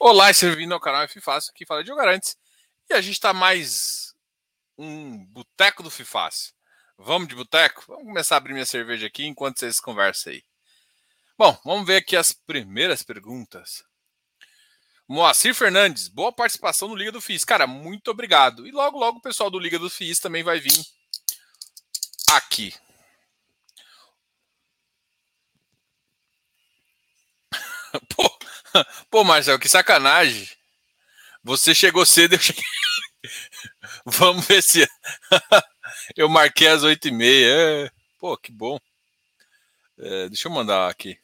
Olá, seja bem-vindo ao canal F Fácil, aqui fala de Garantes. E a gente está mais um boteco do FIFácil. Vamos de boteco? Vamos começar a abrir minha cerveja aqui enquanto vocês conversam aí. Bom, vamos ver aqui as primeiras perguntas. Moacir Fernandes, boa participação no Liga do FIS. Cara, muito obrigado. E logo, logo o pessoal do Liga do FIS também vai vir aqui. Pô, pô, Marcelo, que sacanagem. Você chegou cedo, eu cheguei. Vamos ver se. eu marquei às oito e meia. É... Pô, que bom. É, deixa eu mandar aqui.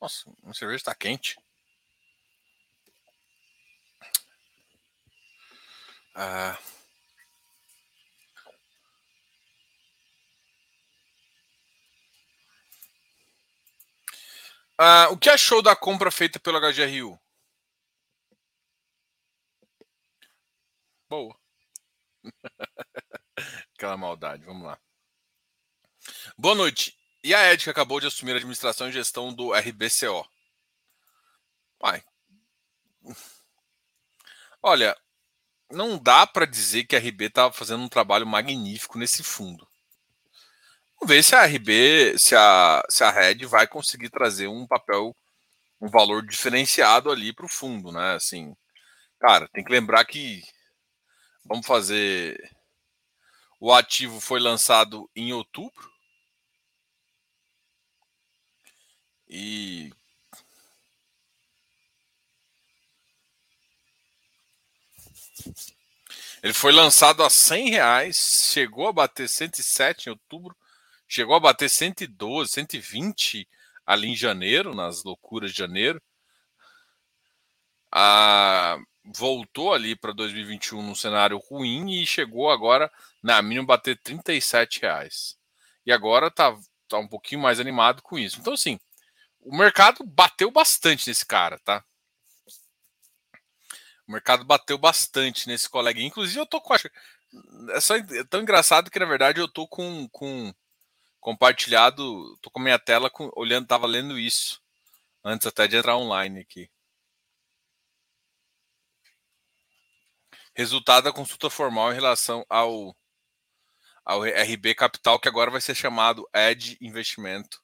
Nossa, a cerveja está quente. Ah. Ah, o que achou da compra feita pelo HGRU? Boa. Aquela maldade, vamos lá. Boa noite. E a Ed que acabou de assumir a administração e gestão do RBCO? Pai. Olha, não dá para dizer que a RB estava fazendo um trabalho magnífico nesse fundo. Vamos ver se a RB, se a, se a Red vai conseguir trazer um papel, um valor diferenciado ali para o fundo, né? Assim, cara, tem que lembrar que vamos fazer. O ativo foi lançado em outubro. E ele foi lançado a 100 reais, chegou a bater 107 em outubro, chegou a bater 112, 120 ali em janeiro, nas loucuras de janeiro. Ah, voltou ali para 2021 num cenário ruim e chegou agora na mínima bater 37 reais. E agora tá, tá um pouquinho mais animado com isso. Então, assim, o mercado bateu bastante nesse cara, tá? O mercado bateu bastante nesse colega. Inclusive, eu tô com. É, só, é tão engraçado que, na verdade, eu tô com, com compartilhado, tô com minha tela com, olhando, tava lendo isso antes até de entrar online aqui. Resultado da consulta formal em relação ao ao RB Capital, que agora vai ser chamado Ed Investimento.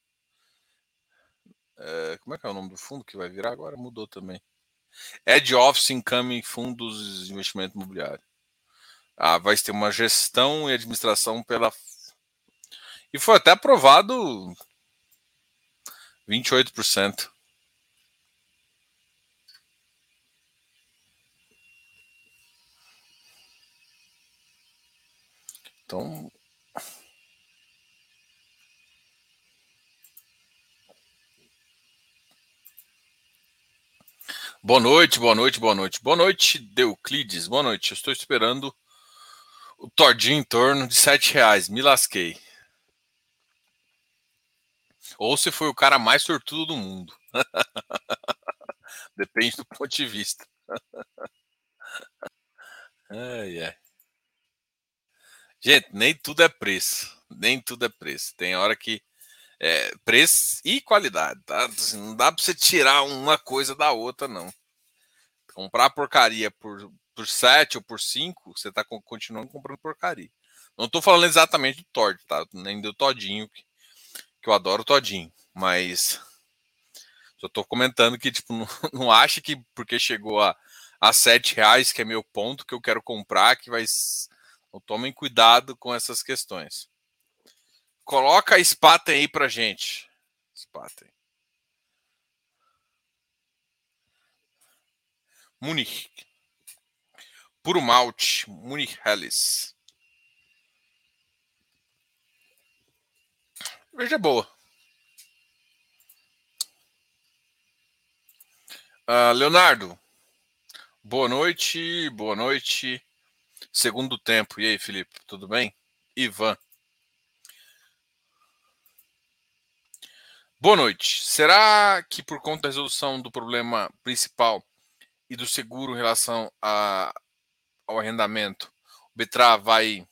É, como é que é o nome do fundo que vai virar agora? Mudou também. Ed Office Income Fundos de Investimento Imobiliário. Ah, vai ter uma gestão e administração pela e foi até aprovado 28%. Então. Boa noite, boa noite, boa noite. Boa noite, Deuclides. Boa noite. Eu estou esperando o tordinho em torno de sete reais. Me lasquei. Ou se foi o cara mais sortudo do mundo. Depende do ponto de vista. ai, ai. Gente, nem tudo é preço. Nem tudo é preço. Tem hora que. É, preço e qualidade, tá? Assim, não dá pra você tirar uma coisa da outra, não. Comprar porcaria por, por 7 ou por 5, você tá continuando comprando porcaria. Não tô falando exatamente do Tord, tá? Nem do Todinho, que eu adoro todinho, mas só tô comentando que, tipo, não, não acha que porque chegou a, a sete reais, que é meu ponto, que eu quero comprar, que vai. Então, tomem cuidado com essas questões. Coloca a Spaten aí pra gente. Spaten. Munich. Puro malte. Munich Helles. Veja boa. Uh, Leonardo, boa noite, boa noite. Segundo tempo. E aí, Felipe, tudo bem? Ivan. Boa noite. Será que por conta da resolução do problema principal e do seguro em relação a, ao arrendamento, o Betra vai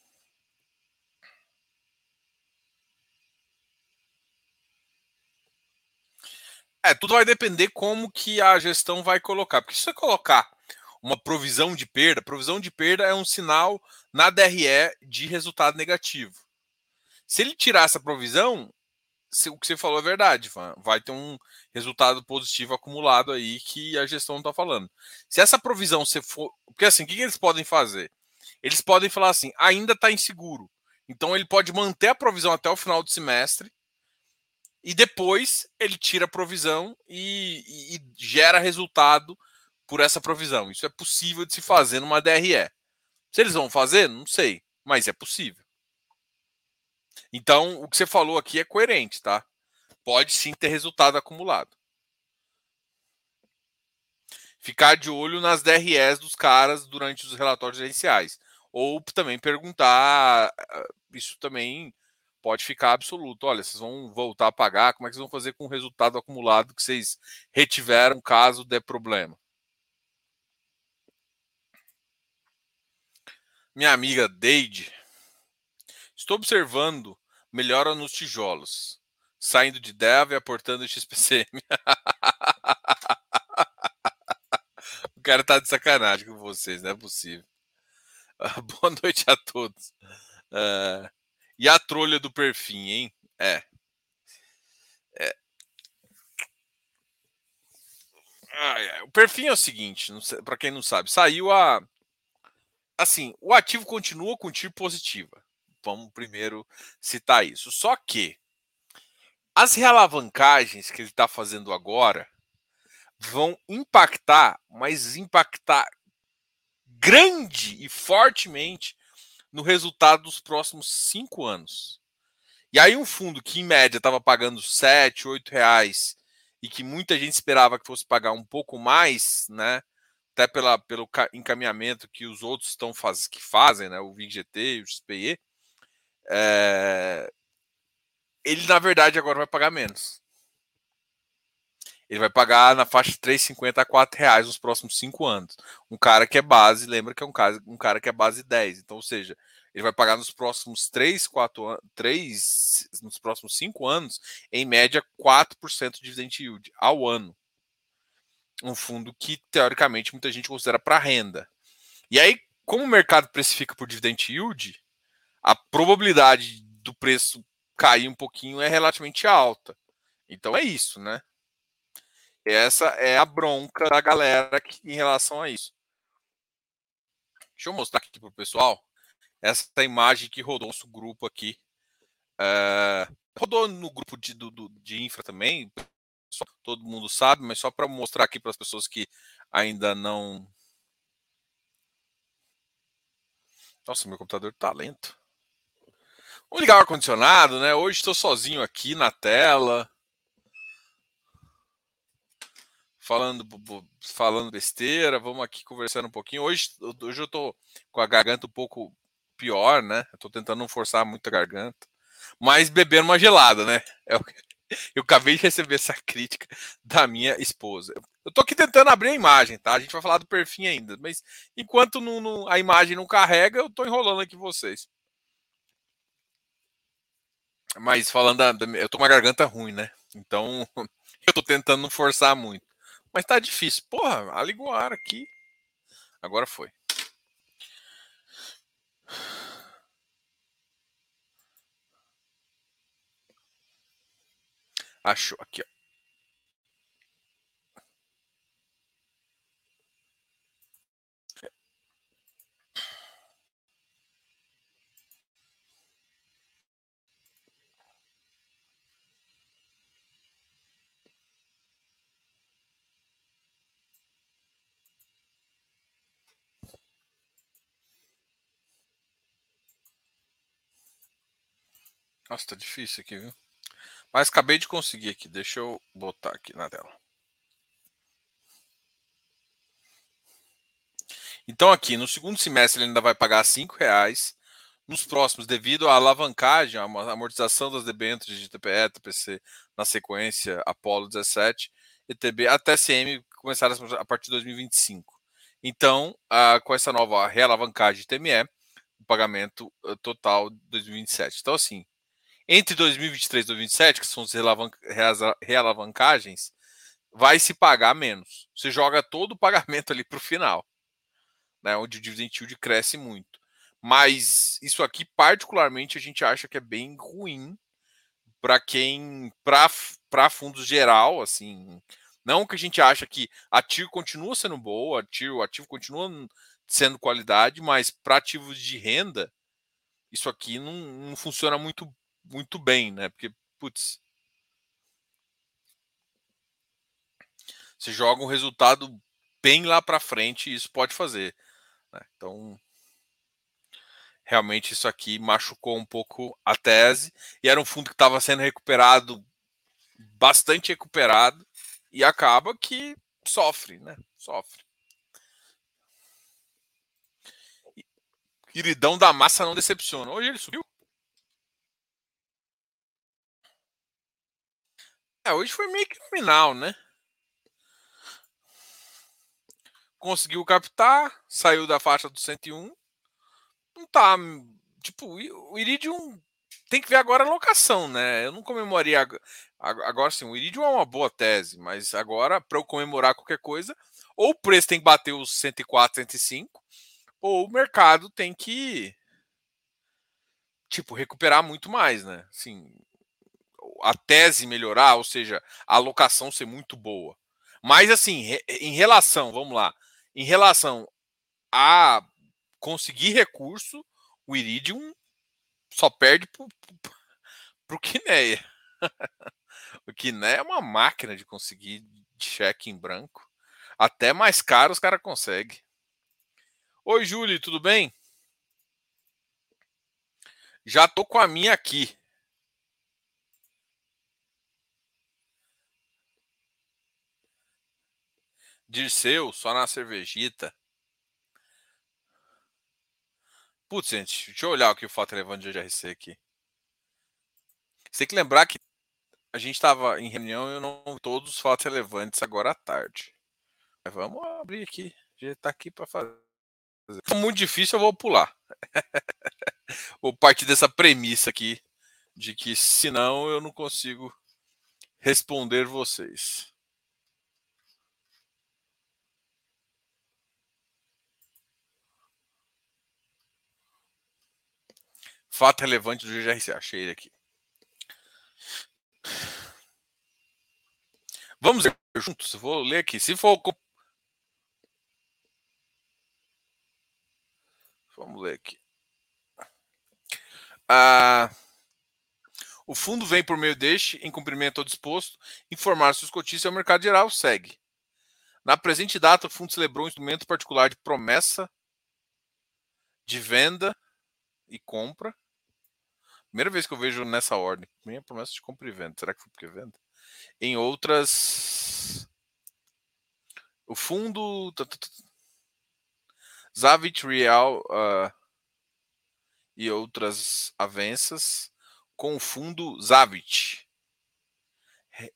É, tudo vai depender como que a gestão vai colocar. Porque se você colocar uma provisão de perda, provisão de perda é um sinal na DRE de resultado negativo. Se ele tirar essa provisão, o que você falou é verdade, vai ter um resultado positivo acumulado aí que a gestão está falando. Se essa provisão você for. Porque assim, o que eles podem fazer? Eles podem falar assim, ainda está inseguro. Então ele pode manter a provisão até o final do semestre e depois ele tira a provisão e, e, e gera resultado por essa provisão. Isso é possível de se fazer numa DRE. Se eles vão fazer, não sei, mas é possível. Então, o que você falou aqui é coerente, tá? Pode sim ter resultado acumulado. Ficar de olho nas DREs dos caras durante os relatórios gerenciais. Ou também perguntar, ah, isso também pode ficar absoluto. Olha, vocês vão voltar a pagar, como é que vocês vão fazer com o resultado acumulado que vocês retiveram caso der problema? Minha amiga Deide, estou observando melhora nos tijolos, saindo de Dev e aportando XPCM. o cara tá de sacanagem com vocês, não é possível. Boa noite a todos. Uh, e a trolha do perfil, hein? É. é. O perfil é o seguinte, para quem não sabe, saiu a. Assim, o ativo continua com tiro positiva. Vamos primeiro citar isso. Só que as realavancagens que ele está fazendo agora vão impactar, mas impactar grande e fortemente no resultado dos próximos cinco anos. E aí um fundo que em média estava pagando 7, 8 reais e que muita gente esperava que fosse pagar um pouco mais, né? Até pela, pelo encaminhamento que os outros estão faz, que fazem, né? O VGT o XPE, é... ele na verdade agora vai pagar menos. Ele vai pagar na faixa de 3,50 a 4 reais nos próximos 5 anos. Um cara que é base, lembra que é um cara, um cara que é base 10. Então, ou seja, ele vai pagar nos próximos 3, 4 anos, 3, nos próximos 5 anos, em média, 4% de dividend yield ao ano. Um fundo que, teoricamente, muita gente considera para renda. E aí, como o mercado precifica por dividend yield, a probabilidade do preço cair um pouquinho é relativamente alta. Então é isso, né? Essa é a bronca da galera que, em relação a isso. Deixa eu mostrar aqui para o pessoal essa imagem que rodou nosso grupo aqui. É, rodou no grupo de, do, de infra também, todo mundo sabe, mas só para mostrar aqui para as pessoas que ainda não. Nossa, meu computador tá lento. Vamos ligar o ar-condicionado, né? Hoje estou sozinho aqui na tela. Falando, falando besteira, vamos aqui conversando um pouquinho. Hoje, hoje eu tô com a garganta um pouco pior, né? Eu tô tentando não forçar muito a garganta. Mas beber uma gelada, né? Eu, eu acabei de receber essa crítica da minha esposa. Eu tô aqui tentando abrir a imagem, tá? A gente vai falar do perfil ainda, mas enquanto não, não, a imagem não carrega, eu tô enrolando aqui vocês. Mas falando da, eu tô com uma garganta ruim, né? Então eu tô tentando não forçar muito. Mas tá difícil. Porra, ligou o ar aqui. Agora foi. Achou aqui, ó. Nossa, tá difícil aqui, viu? Mas acabei de conseguir aqui. Deixa eu botar aqui na tela. Então aqui, no segundo semestre ele ainda vai pagar R$ reais. Nos próximos, devido à alavancagem, a amortização das debêntures de TPE, TPC na sequência Apollo 17, ETB até CM começar a partir de 2025. Então, com essa nova realavancagem de TME, o pagamento uh, total de 2027. Então, assim, entre 2023 e 2027, que são as realavancagens, vai se pagar menos. Você joga todo o pagamento ali para o final, né, onde o dividend yield cresce muito. Mas isso aqui, particularmente, a gente acha que é bem ruim para quem, para fundos geral, assim. Não que a gente acha que a TIR continua sendo boa, o ativo continua sendo qualidade, mas para ativos de renda, isso aqui não, não funciona muito, muito bem, né? Porque, putz, você joga um resultado bem lá para frente e isso pode fazer. Né? Então, realmente isso aqui machucou um pouco a tese e era um fundo que estava sendo recuperado, bastante recuperado e acaba que sofre, né? Sofre. Iridão da massa não decepciona. Hoje ele subiu. É, hoje foi meio que nominal, né? conseguiu captar, saiu da faixa do 101. Não tá. Tipo, o Iridium tem que ver agora a locação, né? Eu não comemoraria. Agora sim, o Iridium é uma boa tese, mas agora, para eu comemorar qualquer coisa, ou o preço tem que bater os 104, 105, ou o mercado tem que. Tipo, recuperar muito mais, né? Assim, a tese melhorar, ou seja, a alocação ser muito boa. Mas, assim, em relação, vamos lá, em relação a conseguir recurso, o Iridium só perde para o Kineia. o Kineia é uma máquina de conseguir cheque em branco. Até mais caro os caras conseguem. Oi, Júlio, tudo bem? Já tô com a minha aqui. Dirceu, só na cervejita. Putz, gente, deixa eu olhar aqui o fato relevante de GRC aqui. Você tem que lembrar que a gente estava em reunião e eu não todos os fatos relevantes agora à tarde. Mas vamos abrir aqui. Gente está aqui para fazer. Se muito difícil, eu vou pular. vou partir dessa premissa aqui de que senão eu não consigo responder vocês. Fato relevante do GRC. Achei ele aqui. Vamos ler juntos. Vou ler aqui. Se for. Vamos ler aqui. Ah, o fundo vem por meio deste, em cumprimento ao disposto, informar se os cotistas ao mercado geral segue. Na presente data, o fundo celebrou um instrumento particular de promessa de venda e compra Primeira vez que eu vejo nessa ordem. Minha promessa de compra e venda. Será que foi porque venda? Em outras. O fundo. Zavit Real uh, e outras avanças com o fundo Zavit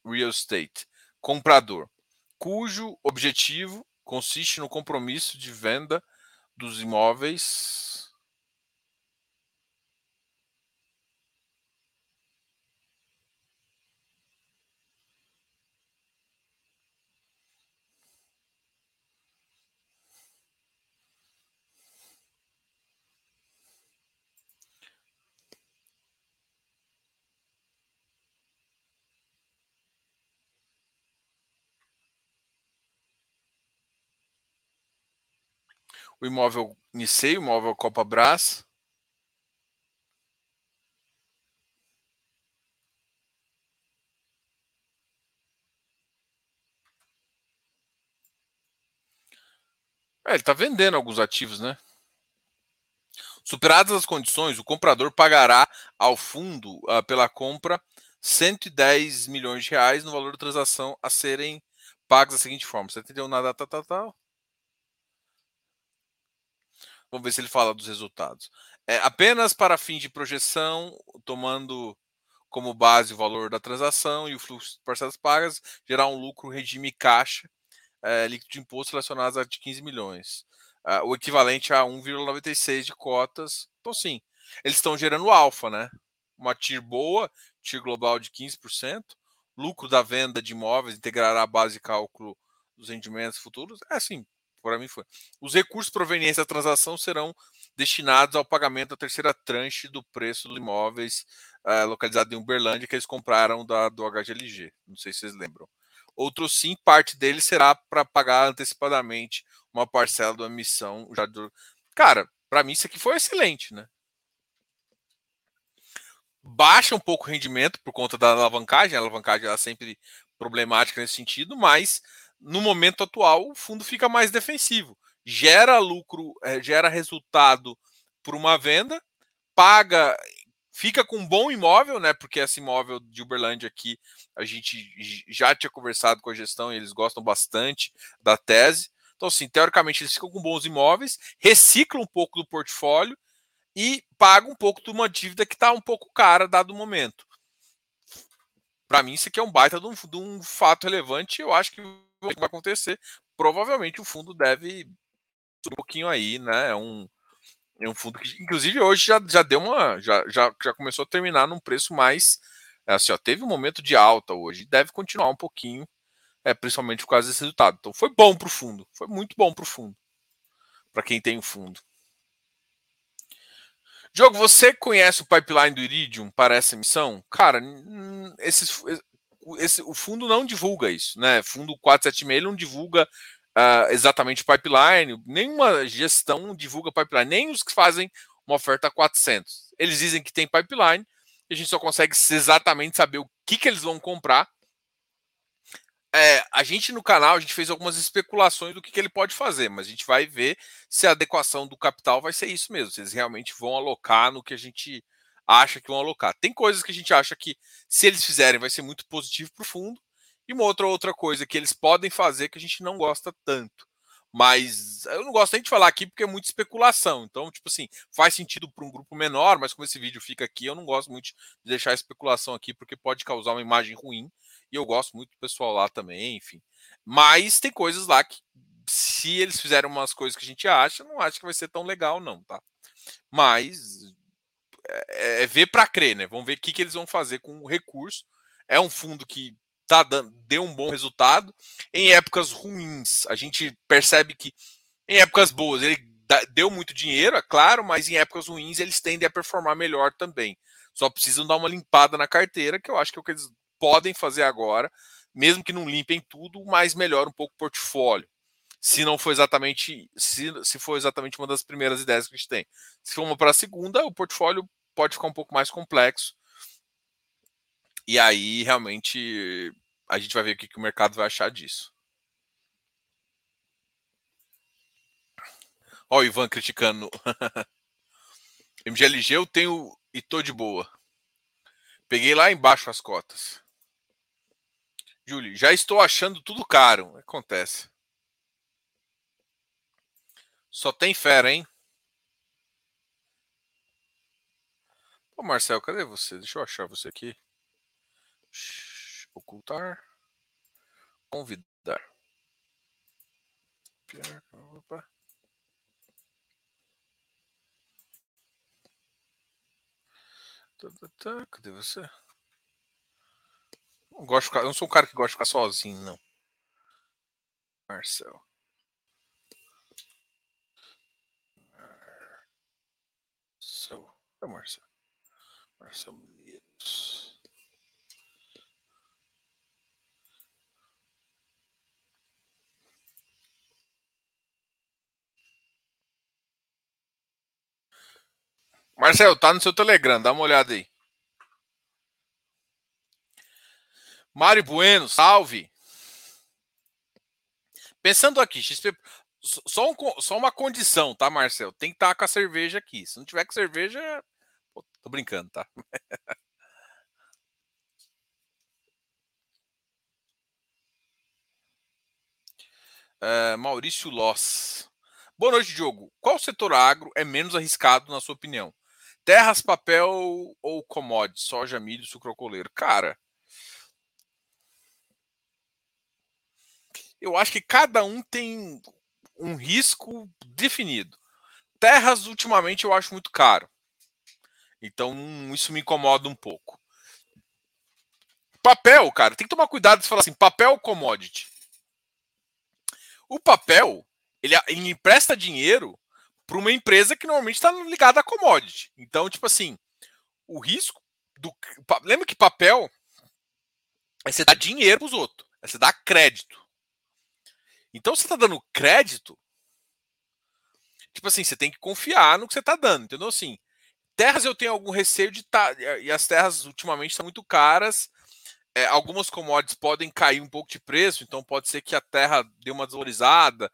Real Estate comprador, cujo objetivo consiste no compromisso de venda dos imóveis o imóvel Nicei, o imóvel Copa Brás. É, ele está vendendo alguns ativos, né? Superadas as condições, o comprador pagará ao fundo uh, pela compra 110 milhões de reais no valor da transação a serem pagos da seguinte forma: você entendeu na data tal, tal, Vamos ver se ele fala dos resultados. É, apenas para fim de projeção, tomando como base o valor da transação e o fluxo de parcelas pagas, gerar um lucro regime caixa é, líquido de imposto relacionado a de 15 milhões. É, o equivalente a 1,96 de cotas. Então, sim, eles estão gerando alfa, né? Uma TIR boa, TIR global de 15%, lucro da venda de imóveis integrará a base de cálculo dos rendimentos futuros? É assim, para mim foi. Os recursos provenientes da transação serão destinados ao pagamento da terceira tranche do preço dos imóveis uh, localizado em Uberlândia que eles compraram da, do HGLG. Não sei se vocês lembram. Outro sim, parte dele será para pagar antecipadamente uma parcela da emissão. Já do... Cara, para mim isso aqui foi excelente, né? Baixa um pouco o rendimento por conta da alavancagem, a alavancagem é sempre problemática nesse sentido, mas no momento atual o fundo fica mais defensivo. Gera lucro, é, gera resultado por uma venda, paga, fica com um bom imóvel, né? Porque esse imóvel de Uberlândia aqui a gente já tinha conversado com a gestão e eles gostam bastante da tese. Então, assim, teoricamente, eles ficam com bons imóveis, reciclam um pouco do portfólio e pagam um pouco de uma dívida que está um pouco cara, dado o momento. Para mim, isso aqui é um baita de um, de um fato relevante. Eu acho que vai acontecer. Provavelmente o fundo deve um pouquinho aí, né? É um, é um fundo que, inclusive, hoje já, já deu uma. Já, já, já começou a terminar num preço mais. É assim, ó, teve um momento de alta hoje. Deve continuar um pouquinho é, principalmente por causa desse resultado. Então foi bom para o fundo, foi muito bom para o fundo, para quem tem o fundo. Diogo, você conhece o pipeline do Iridium para essa emissão? Cara, esses, esse, o fundo não divulga isso, né? Fundo 476 não divulga uh, exatamente o pipeline, nenhuma gestão divulga pipeline, nem os que fazem uma oferta 400. Eles dizem que tem pipeline, a gente só consegue exatamente saber o que, que eles vão comprar é, a gente no canal a gente fez algumas especulações do que, que, ele pode fazer, mas a gente vai ver se a adequação do capital vai ser isso mesmo, se eles realmente vão alocar no que a gente acha que vão alocar. Tem coisas que a gente acha que, se eles fizerem, vai ser muito positivo para o fundo, e uma outra outra coisa que eles podem fazer que a gente não gosta tanto. Mas eu não gosto nem de falar aqui porque é muita especulação. Então, tipo assim, faz sentido para um grupo menor, mas como esse vídeo fica aqui, eu não gosto muito de deixar a especulação aqui porque pode causar uma imagem ruim e eu gosto muito do pessoal lá também, enfim. Mas tem coisas lá que, se eles fizerem umas coisas que a gente acha, não acho que vai ser tão legal, não, tá? Mas é, é ver para crer, né? Vamos ver o que, que eles vão fazer com o recurso. É um fundo que tá dando, deu um bom resultado. Em épocas ruins, a gente percebe que em épocas boas ele deu muito dinheiro, é claro, mas em épocas ruins eles tendem a performar melhor também. Só precisam dar uma limpada na carteira, que eu acho que é o que eles podem fazer agora, mesmo que não limpem tudo, mas melhora um pouco o portfólio. Se não for exatamente, se, se for exatamente uma das primeiras ideias que a gente tem. Se for uma para a segunda, o portfólio pode ficar um pouco mais complexo. E aí, realmente, a gente vai ver o que, que o mercado vai achar disso. Ó, o Ivan criticando. MGLG eu tenho e tô de boa. Peguei lá embaixo as cotas. Júlio, já estou achando tudo caro. Acontece. Só tem fera, hein? Ô, Marcel, cadê você? Deixa eu achar você aqui. Ocultar. Convidar. Opa. Tá, tá, tá. Cadê você? Não, gosto ficar, eu não sou um cara que gosta de ficar sozinho, não. Marcel. Marcel. É Marcel. Marcel Milheiros. Marcel, tá no seu Telegram, dá uma olhada aí. Mário Bueno, salve. Pensando aqui, XP, só, um, só, uma condição, tá, Marcel? Tem que estar com a cerveja aqui. Se não tiver com cerveja, tô brincando, tá? uh, Maurício Loss. Boa noite, Diogo. Qual setor agro é menos arriscado, na sua opinião? Terras, papel ou commodities? Soja, milho, sucrocoleiro? Cara, eu acho que cada um tem um risco definido. Terras, ultimamente, eu acho muito caro. Então, isso me incomoda um pouco. papel, cara, tem que tomar cuidado de falar assim, papel commodity. O papel, ele, ele empresta dinheiro para uma empresa que normalmente está ligada a commodity. Então, tipo assim, o risco do. Lembra que papel é você dar dinheiro para os outros, é você dar crédito. Então, você está dando crédito, tipo assim, você tem que confiar no que você está dando, entendeu? Assim, terras eu tenho algum receio de estar. Tá, e as terras ultimamente estão muito caras. É, algumas commodities podem cair um pouco de preço, então pode ser que a terra dê uma desvalorizada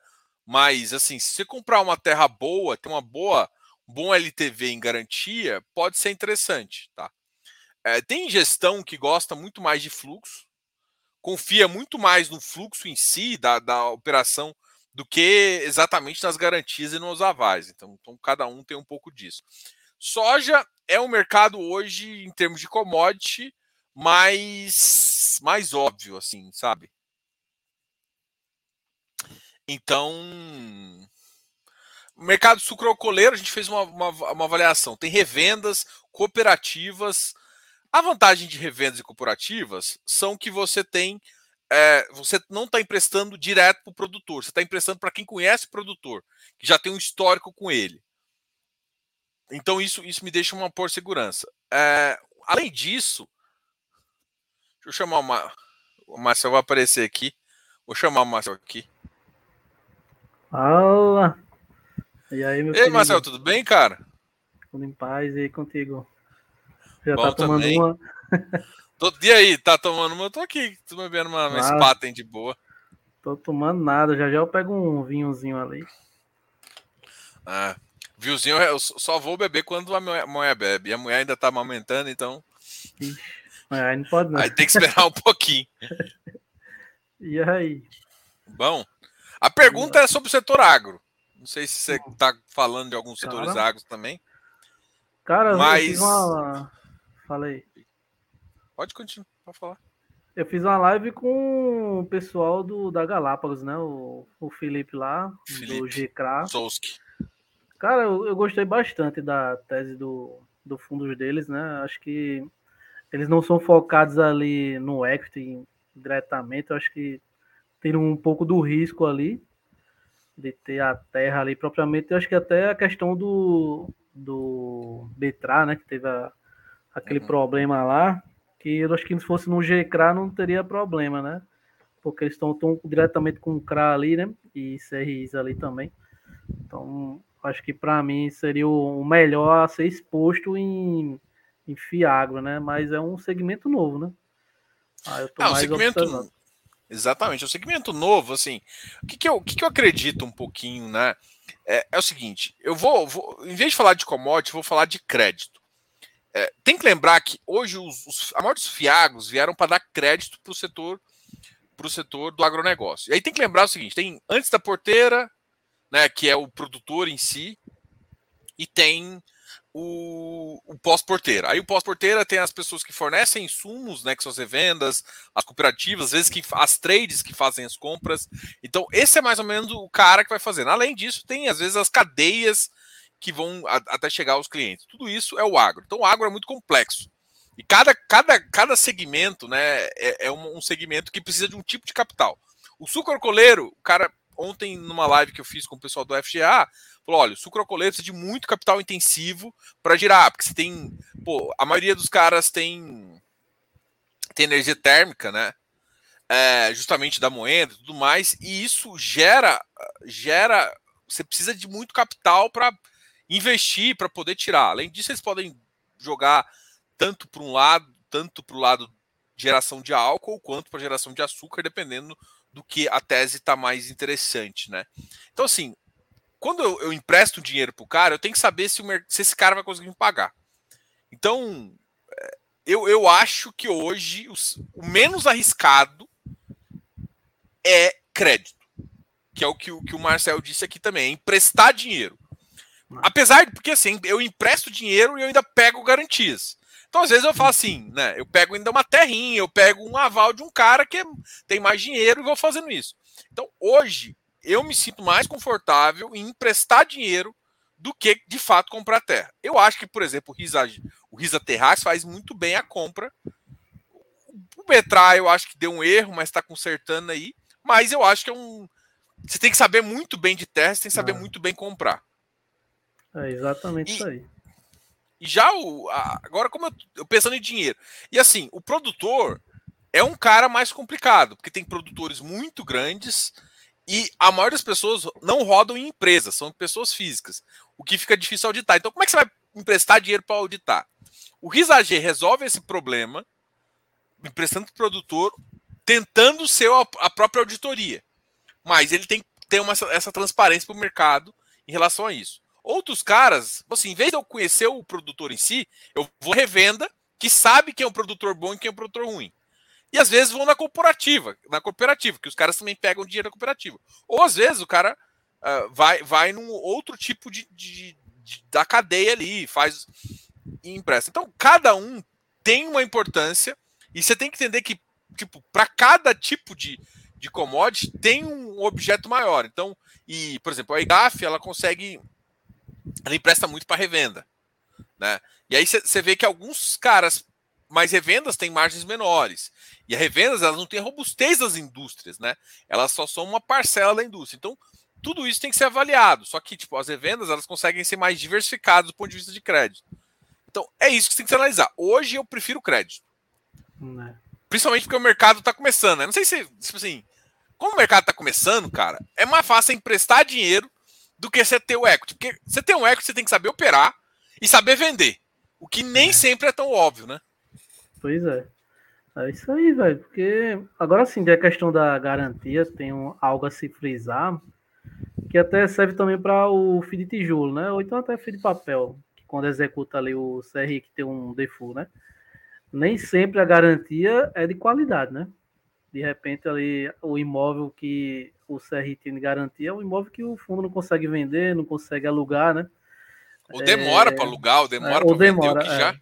mas, assim, se você comprar uma terra boa, tem uma boa, bom LTV em garantia, pode ser interessante, tá? É, tem gestão que gosta muito mais de fluxo, confia muito mais no fluxo em si da, da operação do que exatamente nas garantias e nos avais. Então, então, cada um tem um pouco disso. Soja é um mercado hoje, em termos de commodity, mais, mais óbvio, assim, sabe? Então, mercado sucroalcooleiro, a gente fez uma, uma, uma, avaliação. Tem revendas, cooperativas. A vantagem de revendas e cooperativas são que você tem. É, você não está emprestando direto para o produtor, você está emprestando para quem conhece o produtor, que já tem um histórico com ele. Então, isso, isso me deixa uma por segurança. É, além disso, deixa eu chamar uma. O Marcel vai aparecer aqui. Vou chamar o Marcel aqui. Fala! E aí, meu Ei, Marcelo, tudo bem, cara? Tudo em paz e contigo? Já Bom tá tomando também. uma. Todo dia aí, tá tomando uma? Eu tô aqui, tô bebendo uma, uma ah, Spaten de boa. Tô tomando nada, já já eu pego um vinhozinho ali. Ah, vinhozinho eu só vou beber quando a mulher bebe. E a mulher ainda tá amamentando, então. Aí não pode não. Aí tem que esperar um pouquinho. e aí? Bom. A pergunta é sobre o setor agro. Não sei se você está falando de alguns setores cara, agros também. Cara, mas... eu fiz uma. Falei. Pode continuar, pode falar. Eu fiz uma live com o pessoal do, da Galápagos, né? O, o Felipe lá, Felipe do GCRA. Solski. Cara, eu, eu, gostei bastante da tese do, do fundos deles, né? Acho que eles não são focados ali no equity diretamente. Eu acho que ter um pouco do risco ali, de ter a terra ali propriamente. Eu acho que até a questão do, do Betra, né, que teve a, aquele uhum. problema lá, que eu acho que se fosse no GCRA não teria problema, né? Porque eles estão diretamente com o CRA ali, né? E CRIs ali também. Então, acho que para mim seria o melhor a ser exposto em, em Fiagro, né? Mas é um segmento novo, né? Ah, eu tô é, mais segmento, observando. Exatamente, é um segmento novo, assim. O que, que, eu, o que, que eu acredito um pouquinho, né? É, é o seguinte: eu vou, vou, em vez de falar de commodity, vou falar de crédito. É, tem que lembrar que hoje os, os, a maioria dos fiagos vieram para dar crédito para o setor para o setor do agronegócio. E aí tem que lembrar o seguinte: tem antes da porteira, né, que é o produtor em si, e tem o, o pós-porteira. Aí o pós-porteira tem as pessoas que fornecem insumos, né, que são as revendas, as cooperativas, às vezes que as trades que fazem as compras. Então, esse é mais ou menos o cara que vai fazendo. Além disso, tem às vezes as cadeias que vão a, até chegar aos clientes. Tudo isso é o agro. Então, o agro é muito complexo. E cada, cada, cada segmento né, é, é um, um segmento que precisa de um tipo de capital. O sucro coleiro, o cara, ontem numa live que eu fiz com o pessoal do FGA, Falou, olha, o sucrocoleiro precisa de muito capital intensivo para girar, porque você tem, pô, a maioria dos caras tem tem energia térmica, né? É, justamente da moeda e tudo mais, e isso gera gera você precisa de muito capital para investir, para poder tirar. Além disso, eles podem jogar tanto para um lado, tanto para o lado geração de álcool quanto para geração de açúcar, dependendo do que a tese está mais interessante, né? Então, assim, quando eu, eu empresto dinheiro para o cara, eu tenho que saber se, o, se esse cara vai conseguir me pagar. Então, é, eu, eu acho que hoje os, o menos arriscado é crédito, que é o que, o que o Marcel disse aqui também, é emprestar dinheiro. Apesar de, porque assim, eu empresto dinheiro e eu ainda pego garantias. Então, às vezes eu falo assim, né? Eu pego ainda uma terrinha, eu pego um aval de um cara que tem mais dinheiro e vou fazendo isso. Então, hoje, eu me sinto mais confortável em emprestar dinheiro do que de fato comprar terra. Eu acho que, por exemplo, o Risa, o Risa Terrax faz muito bem a compra. O Betrar eu acho que deu um erro, mas está consertando aí. Mas eu acho que é um. Você tem que saber muito bem de terra, você tem que saber ah. muito bem comprar. É exatamente e, isso aí. Já o. A, agora, como eu, eu pensando em dinheiro. E assim, o produtor é um cara mais complicado, porque tem produtores muito grandes e a maioria das pessoas não rodam em empresas, são pessoas físicas, o que fica difícil auditar. Então, como é que você vai emprestar dinheiro para auditar? O RISAG resolve esse problema emprestando para o produtor, tentando ser a própria auditoria. Mas ele tem que ter uma, essa transparência para o mercado em relação a isso. Outros caras, assim, em vez de eu conhecer o produtor em si, eu vou revenda que sabe quem é um produtor bom e quem é um produtor ruim. E às vezes vão na cooperativa, na cooperativa, que os caras também pegam dinheiro da cooperativa. Ou às vezes o cara uh, vai, vai num outro tipo de, de, de, da cadeia ali, faz e empresta. Então, cada um tem uma importância e você tem que entender que, tipo, para cada tipo de, de commodity tem um objeto maior. Então, e, por exemplo, a IGAF, ela consegue ela empresta muito para revenda, né? E aí você vê que alguns caras mais revendas têm margens menores. E a revendas elas não têm a robustez das indústrias, né? Elas só são uma parcela da indústria. Então, tudo isso tem que ser avaliado. Só que, tipo, as revendas elas conseguem ser mais diversificadas do ponto de vista de crédito. Então, é isso que você tem que se analisar. Hoje eu prefiro crédito. Né? Principalmente porque o mercado está começando. Né? Não sei se, tipo assim, como o mercado está começando, cara, é mais fácil emprestar dinheiro do que você ter o equity. Porque você tem um equity, você tem que saber operar e saber vender. O que nem é. sempre é tão óbvio, né? Pois é. É isso aí, velho. Porque agora sim, a questão da garantia, tem um, algo a se frisar, que até serve também para o fio de tijolo, né? Ou então até fio de papel, que quando executa ali o CRI que tem um default, né? Nem sempre a garantia é de qualidade, né? De repente ali o imóvel que o de garantia é um imóvel que o fundo não consegue vender, não consegue alugar, né? Ou demora é... para alugar, ou demora é, para vender demora, o que é. já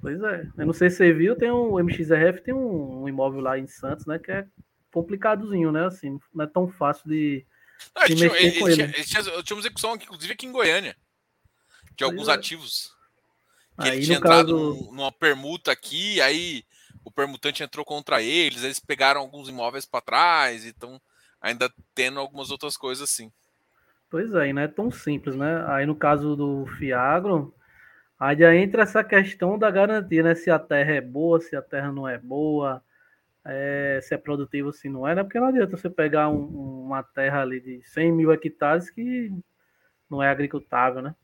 Pois é. Eu não sei se você viu, tem um o MXRF tem um, um, imóvel lá em Santos, né? Que é complicadozinho, né? Assim, não é tão fácil de. Não, de tinha, ele, com ele. Tinha, tinha, eu tinha uma execução, inclusive aqui em Goiânia, de pois alguns é. ativos. Que aí, ele tinha entrado caso... numa permuta aqui, aí o permutante entrou contra eles, eles pegaram alguns imóveis para trás, então ainda tendo algumas outras coisas assim. Pois é, e não é tão simples, né? Aí no caso do Fiagro, Aí já entra essa questão da garantia, né? Se a terra é boa, se a terra não é boa, é, se é produtivo, se não é, né? Porque não adianta você pegar um, uma terra ali de 100 mil hectares que não é agricultável, né?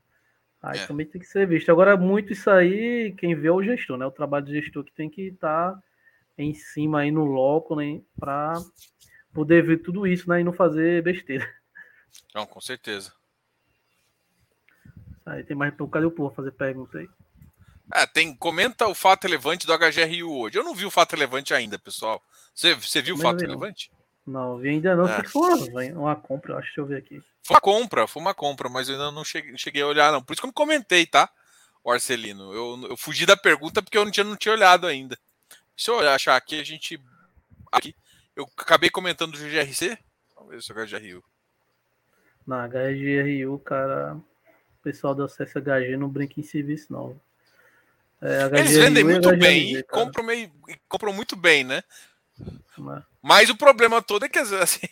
Aí é. também tem que ser visto. Agora, muito isso aí, quem vê é o gestor, né? O trabalho do gestor que tem que estar tá em cima aí no loco, né? Para poder ver tudo isso, né? E não fazer besteira. Não, com certeza. Aí tem mais. Cadê o povo fazer pergunta aí? É, tem, comenta o fato relevante do HGRU hoje. Eu não vi o fato relevante ainda, pessoal. Você, você viu o fato relevante? Não, vi ainda não. É. Que foi uma, uma compra, acho. Deixa eu ver aqui. Foi uma compra, foi uma compra, mas eu ainda não cheguei, cheguei a olhar, não. Por isso que eu não comentei, tá? O Arcelino. Eu, eu fugi da pergunta porque eu não tinha, não tinha olhado ainda. Se eu achar aqui, a gente. Aqui. Eu acabei comentando do GRC. Vamos ver se é o HGRU. Na HGRU, cara pessoal do SSHG não brinca em serviço, não. É, Eles vendem muito HGRG, bem e compram, meio, compram muito bem, né? Mas... Mas o problema todo é que assim,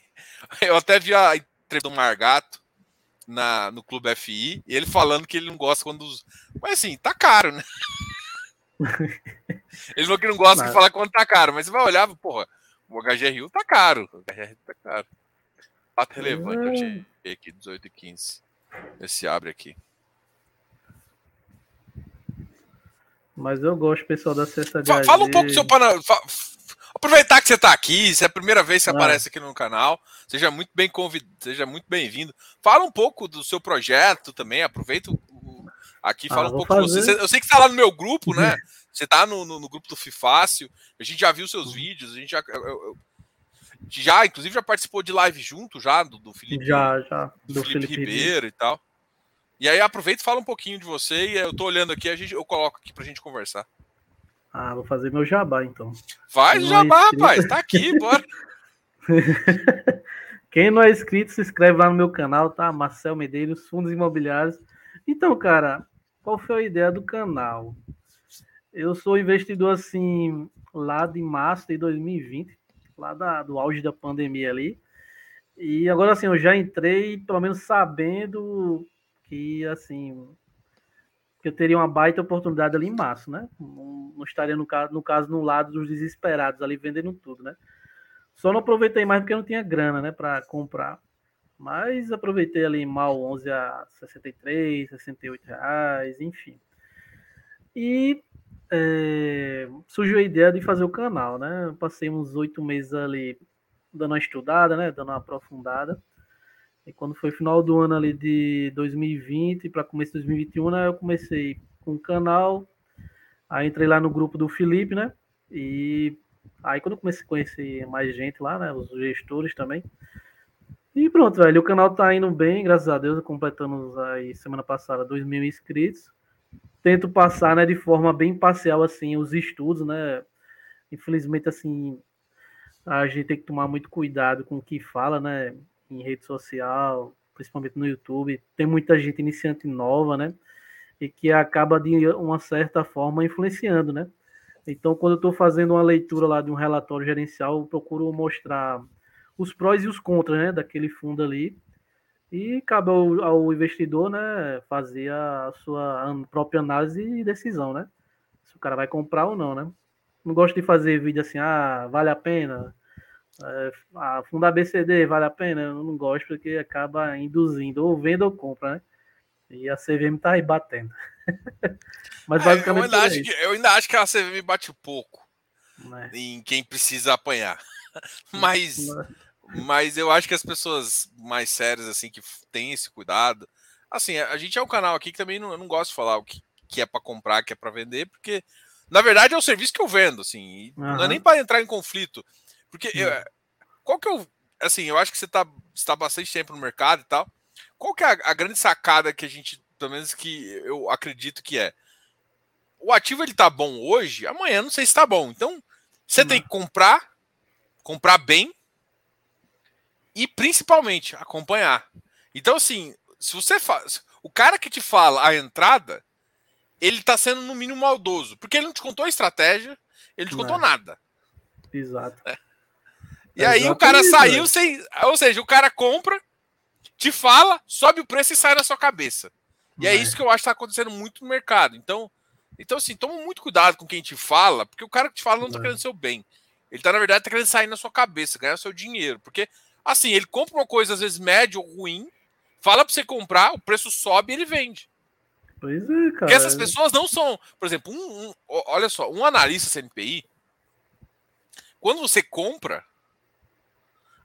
eu até vi a entrevista do Margato na, no Clube FI, e ele falando que ele não gosta quando. Os... Mas assim, tá caro, né? ele falou que não gosta mas... de falar quando tá caro, mas você vai olhar, porra, o HGRU tá caro. O HGRU tá caro. Fato relevante, eu achei aqui, 18 e 15. Esse abre aqui. Mas eu gosto, pessoal, da CSHG. Fala, fala um pouco do seu panorama. Aproveitar que você está aqui, se é a primeira vez que você ah. aparece aqui no canal, seja muito bem convid... seja muito bem-vindo. Fala um pouco do seu projeto também, aproveita o... aqui, fala ah, um pouco fazer... você. Eu sei que está lá no meu grupo, né? Você está no, no, no, grupo do Fifácil, a gente já viu seus uhum. vídeos, a gente já. Eu, eu, já, inclusive, já participou de live junto já, do, do Felipe. Já, já. Do, do Felipe, Felipe Ribeiro e tal. E aí aproveita e fala um pouquinho de você e eu tô olhando aqui, a gente, eu coloco aqui pra gente conversar. Ah, vou fazer meu jabá então. Faz o jabá, é rapaz, tá aqui, bora. Quem não é inscrito, se inscreve lá no meu canal, tá? Marcel Medeiros, Fundos Imobiliários. Então, cara, qual foi a ideia do canal? Eu sou investidor assim lá de março de 2020, lá da, do auge da pandemia ali. E agora assim, eu já entrei pelo menos sabendo que assim que eu teria uma baita oportunidade ali em março, né? Não, não estaria no caso, no caso no lado dos desesperados ali vendendo tudo, né? Só não aproveitei mais porque não tinha grana, né, para comprar. Mas aproveitei ali mal 11 a 63, 68 reais, enfim. E é, surgiu a ideia de fazer o canal, né? Passei uns oito meses ali dando uma estudada, né? Dando uma aprofundada. E quando foi final do ano ali de 2020 para começo de 2021, né, eu comecei com o canal. Aí entrei lá no grupo do Felipe, né? E aí quando comecei a conhecer mais gente lá, né? Os gestores também. E pronto, velho. O canal tá indo bem, graças a Deus. Completamos aí semana passada 2 mil inscritos. Tento passar, né, de forma bem parcial, assim, os estudos, né? Infelizmente, assim, a gente tem que tomar muito cuidado com o que fala, né? Em rede social, principalmente no YouTube. Tem muita gente iniciante nova, né? E que acaba de uma certa forma influenciando, né? Então, quando eu estou fazendo uma leitura lá de um relatório gerencial, eu procuro mostrar os prós e os contras, né, daquele fundo ali. E cabe ao, ao, investidor, né, fazer a sua própria análise e decisão, né? Se o cara vai comprar ou não, né? Não gosto de fazer vídeo assim, ah, vale a pena. É, ah, fundo ABCD, vale a pena? Eu não gosto porque acaba induzindo, ou venda ou compra, né? E a CVM tá aí batendo. Mas basicamente. É, eu, ainda acho que, eu ainda acho que a CVM bate pouco é. em quem precisa apanhar. Mas. Mas eu acho que as pessoas mais sérias, assim, que têm esse cuidado. Assim, a gente é um canal aqui que também não, eu não gosto de falar o que, que é para comprar, que é para vender, porque na verdade é o serviço que eu vendo, assim. Uhum. Não é nem para entrar em conflito. Porque eu, qual que eu. Assim, eu acho que você está tá bastante tempo no mercado e tal. Qual que é a, a, grande sacada que a gente, pelo menos que eu acredito que é? O ativo ele tá bom hoje, amanhã não sei se tá bom. Então, você uhum. tem que comprar, comprar bem e principalmente acompanhar. Então, assim, se você faz. O cara que te fala a entrada, ele está sendo no mínimo maldoso, porque ele não te contou a estratégia, ele não te contou nada. Exato. É. E é aí o cara saiu sem. Ou seja, o cara compra, te fala, sobe o preço e sai na sua cabeça. E é, é isso que eu acho que está acontecendo muito no mercado. Então, então, assim, toma muito cuidado com quem te fala, porque o cara que te fala não está querendo seu bem. Ele tá, na verdade, tá querendo sair na sua cabeça, ganhar seu dinheiro. Porque Assim, ele compra uma coisa às vezes média ou ruim, fala para você comprar, o preço sobe e ele vende. Pois é, cara. Porque essas pessoas não são, por exemplo, um, um, olha só, um analista CNPI, quando você compra,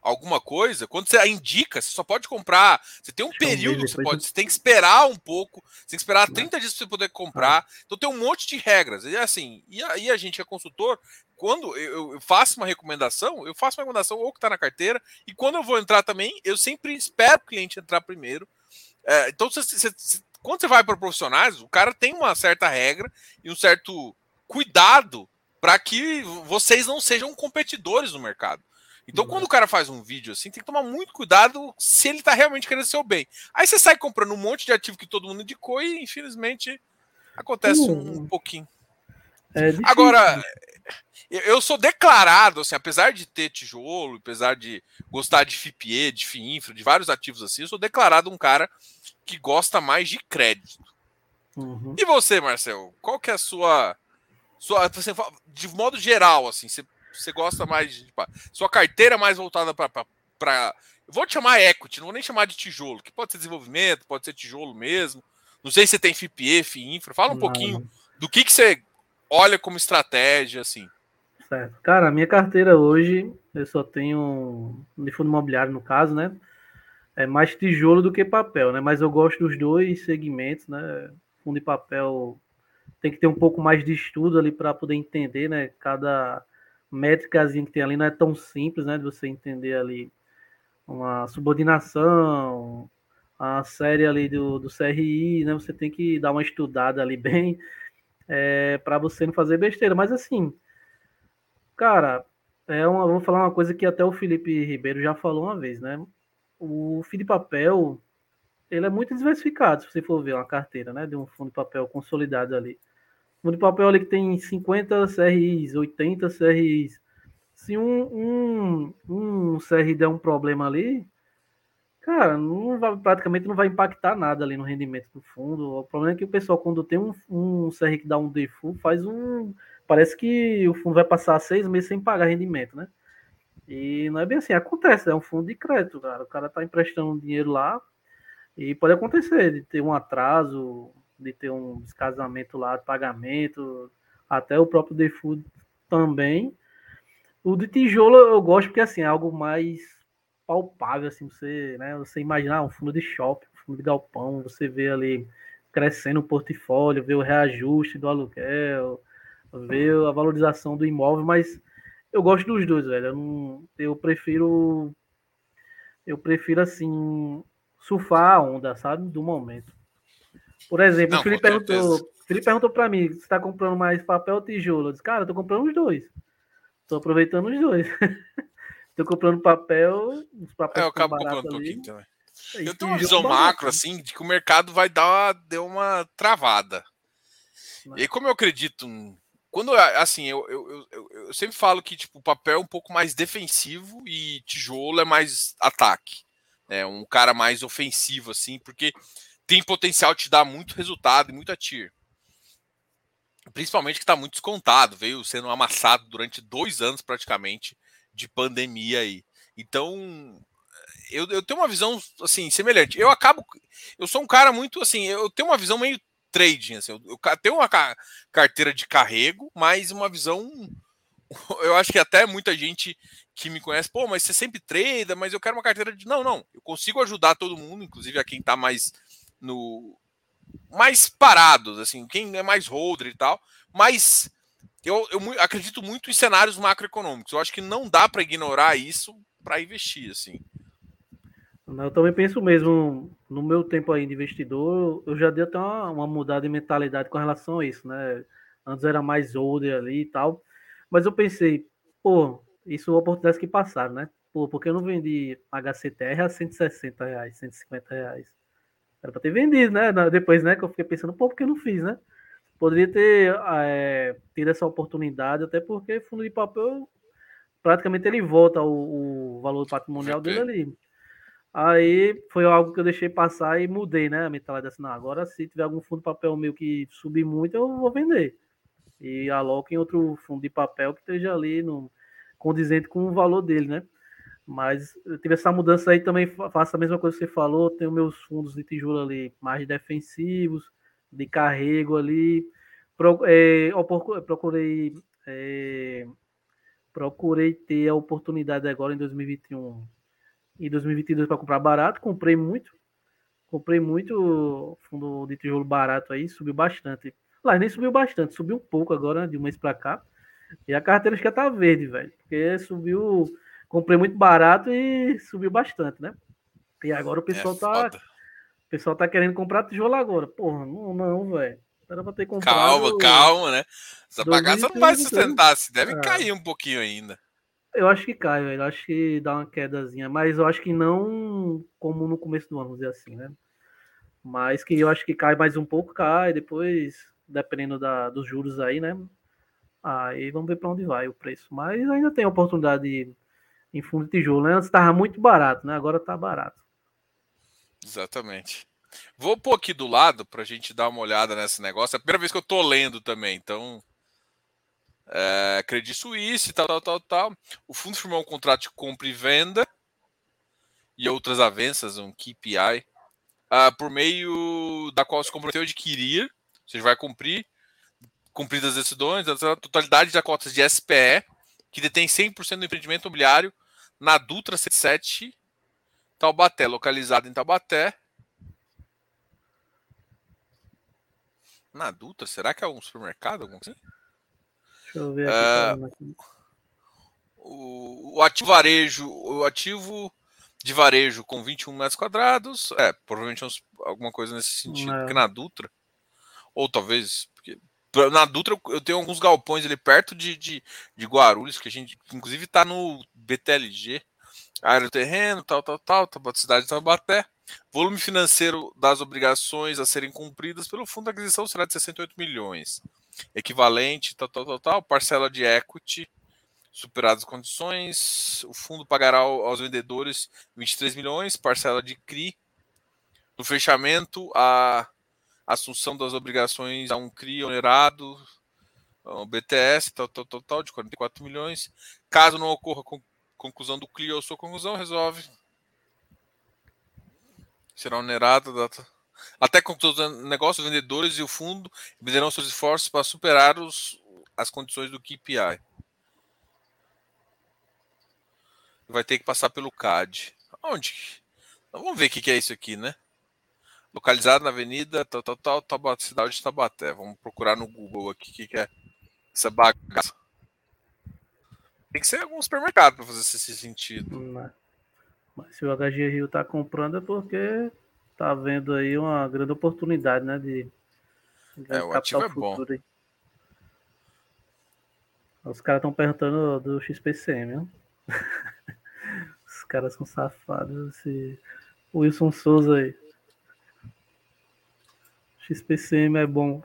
alguma coisa, quando você indica, você só pode comprar. Você tem um período, você, pode, você tem que esperar um pouco, você tem que esperar 30 dias para você poder comprar. Ah. Então tem um monte de regras. E assim, e aí a gente é consultor, quando eu, faço uma recomendação, eu faço uma recomendação ou que está na carteira, e quando eu vou entrar também, eu sempre espero o cliente entrar primeiro. É, então, você, você, quando você vai para profissionais, o cara tem uma certa regra e um certo cuidado para que vocês não sejam competidores no mercado. Então, uhum. quando o cara faz um vídeo assim, tem que tomar muito cuidado se ele tá realmente querendo seu bem. Aí você sai comprando um monte de ativo que todo mundo indicou e, infelizmente, acontece uhum. um, um, pouquinho. É Agora, eu sou declarado, assim, apesar de ter tijolo, apesar de gostar de FIPE, de FIINFRA, de vários ativos assim, eu sou declarado um cara que gosta mais de crédito. Uhum. E você, Marcel, qual que é a sua, sua assim, de modo geral, assim, você você gosta mais de. Tipo, sua carteira é mais voltada para. Vou te chamar equity, não vou nem chamar de tijolo, que pode ser desenvolvimento, pode ser tijolo mesmo. Não sei se você tem FIPF, infra. Fala um não. pouquinho do que, que você olha como estratégia, assim. Certo. Cara, a minha carteira hoje, eu só tenho de fundo imobiliário, no caso, né? É mais tijolo do que papel, né? Mas eu gosto dos dois segmentos, né? Fundo e papel tem que ter um pouco mais de estudo ali para poder entender, né? Cada métricas que tem ali não é tão simples, né? De você entender ali uma subordinação, a série ali do, do CRI, né? Você tem que dar uma estudada ali bem é, para você não fazer besteira. Mas assim, cara, é uma, vou falar uma coisa que até o Felipe Ribeiro já falou uma vez, né? O FII de papel, ele é muito diversificado, se você for ver uma carteira, né? De um fundo de papel consolidado ali. fundo de papel ali que tem 50 CRIs, 80 CRIs. Se um, um, um CRI der um problema ali, cara, não vai, praticamente não vai impactar nada ali no rendimento do fundo. O problema é que o pessoal, quando tem um, um CRI que dá um default, faz um. Parece que o fundo vai passar seis meses sem pagar rendimento, né? E não é bem assim, acontece, é um fundo de crédito, cara. O cara tá emprestando dinheiro lá e pode acontecer de ter um atraso, de ter um descasamento lá de pagamento, até o próprio default também. O de tijolo eu gosto porque assim, é algo mais palpável, assim, você, né, você imaginar um fundo de shopping, um fundo de galpão, você vê ali crescendo o portfólio, vê o reajuste do aluguel, vê a valorização do imóvel, mas eu gosto dos dois, velho. Eu, não, eu prefiro eu prefiro assim surfar a onda, sabe, do momento. Por exemplo, não, o Felipe perguntou, Felipe perguntou para mim, você está comprando mais papel ou tijolo? Eu disse, cara, eu tô comprando os dois. Tô aproveitando os dois. tô comprando papel, os papéis é, eu acabo comprando um pouquinho também. Eu tenho uma visão macro, assim, de que o mercado vai dar uma, deu uma travada. Mas... E como eu acredito, quando assim, eu, eu, eu, eu, sempre falo que tipo, o papel é um pouco mais defensivo e tijolo é mais ataque. É um cara mais ofensivo, assim, porque tem potencial de te dar muito resultado e muito atir. Principalmente que está muito descontado, veio sendo amassado durante dois anos praticamente de pandemia aí. Então, eu, eu tenho uma visão assim semelhante. Eu acabo, eu sou um cara muito assim, eu tenho uma visão meio trading, assim, eu, eu tenho uma carteira de carrego, mas uma visão, eu acho que até muita gente que me conhece, pô, mas você sempre trada, mas eu quero uma carteira de, não, não, eu consigo ajudar todo mundo, inclusive a quem está mais no mais parados, assim, quem é mais holder e tal, mas eu, eu acredito muito em cenários macroeconômicos. Eu acho que não dá para ignorar isso para investir, assim. Eu também penso mesmo, no meu tempo aí de investidor, eu já dei até uma, uma mudada de mentalidade com relação a isso, né? Antes era mais holder ali e tal, mas eu pensei, pô, isso é oportunidades que passaram, né? Pô, porque eu não vendi HCTR a 160 reais, 150 reais? Era para ter vendido, né? Depois, né? Que eu fiquei pensando, pô, por que eu não fiz, né? Poderia ter é, tido essa oportunidade, até porque fundo de papel praticamente ele volta o, o valor patrimonial dele ali. Aí foi algo que eu deixei passar e mudei, né? A mentalidade assim, não, agora se tiver algum fundo de papel meu que subir muito, eu vou vender. E aloco em outro fundo de papel que esteja ali no, condizente com o valor dele, né? Mas eu tive essa mudança aí também, faço a mesma coisa que você falou, tenho meus fundos de tijolo ali mais defensivos, de carrego ali. Pro, é, procurei, é, procurei ter a oportunidade agora em 2021 e 2022 para comprar barato, comprei muito. Comprei muito fundo de tijolo barato aí, subiu bastante. Lá nem subiu bastante, subiu um pouco agora, de um mês para cá. E a carteira já tá verde, velho. Porque subiu comprei muito barato e subiu bastante, né? E agora o é pessoal é tá. O pessoal tá querendo comprar tijolo agora. Porra, não, não, velho. Era pra ter comprado. Calma, calma, né? Essa bagaça não vai sustentar, se deve é. cair um pouquinho ainda. Eu acho que cai, velho. Acho que dá uma quedazinha, mas eu acho que não como no começo do ano, vamos dizer assim, né? Mas que eu acho que cai mais um pouco, cai, depois, dependendo da, dos juros aí, né? Aí vamos ver para onde vai o preço. Mas ainda tem oportunidade de em fundo de tijolo. Né? Antes estava muito barato, né? Agora está barato. Exatamente. Vou pôr aqui do lado para a gente dar uma olhada nesse negócio. É a primeira vez que eu estou lendo também, então. É, Credit Suisse, tal, tal, tal, tal. O fundo firmou um contrato de compra e venda e outras avanças, um KPI, uh, ah, por meio da qual se comprometeu a adquirir, ou seja, vai cumprir, cumpridas as decisões, a totalidade da cotas de SPE, que detém 100% do empreendimento imobiliário na Dutra 77, Taubaté, localizado em Taubaté. Na Dutra, será que é um supermercado? Algum assim? Deixa eu ver aqui. Uh, o, o ativo varejo, o ativo de varejo com 21 metros quadrados, é, provavelmente uns, alguma coisa nesse sentido, é. porque na Dutra, ou talvez, porque na Dutra eu tenho alguns galpões ali perto de, de, de Guarulhos, que a gente, inclusive, está no BTLG, área do terreno, tal, tal, tal, cidade de Tabaté. Volume financeiro das obrigações a serem cumpridas pelo fundo de aquisição será de 68 milhões. equivalente, tal, tal, tal, tal, parcela de equity, superadas as condições, o fundo pagará aos vendedores 23 milhões, parcela de CRI. No fechamento, a assunção das obrigações a um CRI onerado, o BTS, tal, tal, tal, tal, de 44 milhões. Caso não ocorra conclusão do CRI ou sua conclusão, resolve. Será onerado data. Até do negócio, os vendedores e o fundo venderão seus esforços para superar os, as condições do KPI. Vai ter que passar pelo CAD. Onde? Então, vamos ver o que é isso aqui, né? Localizado na avenida tal, tal, tal, Tabaté, cidade de Tabaté. Vamos procurar no Google aqui o que é essa bagaça. Tem que ser algum supermercado para fazer esse sentido. Mas, mas se o HG Rio está comprando é porque tá vendo aí uma grande oportunidade, né? De, de é, o ativo é bom. Aí. Os caras estão perguntando do XPCM, viu? Os caras são safados. Esse Wilson Souza aí. XPCM é bom.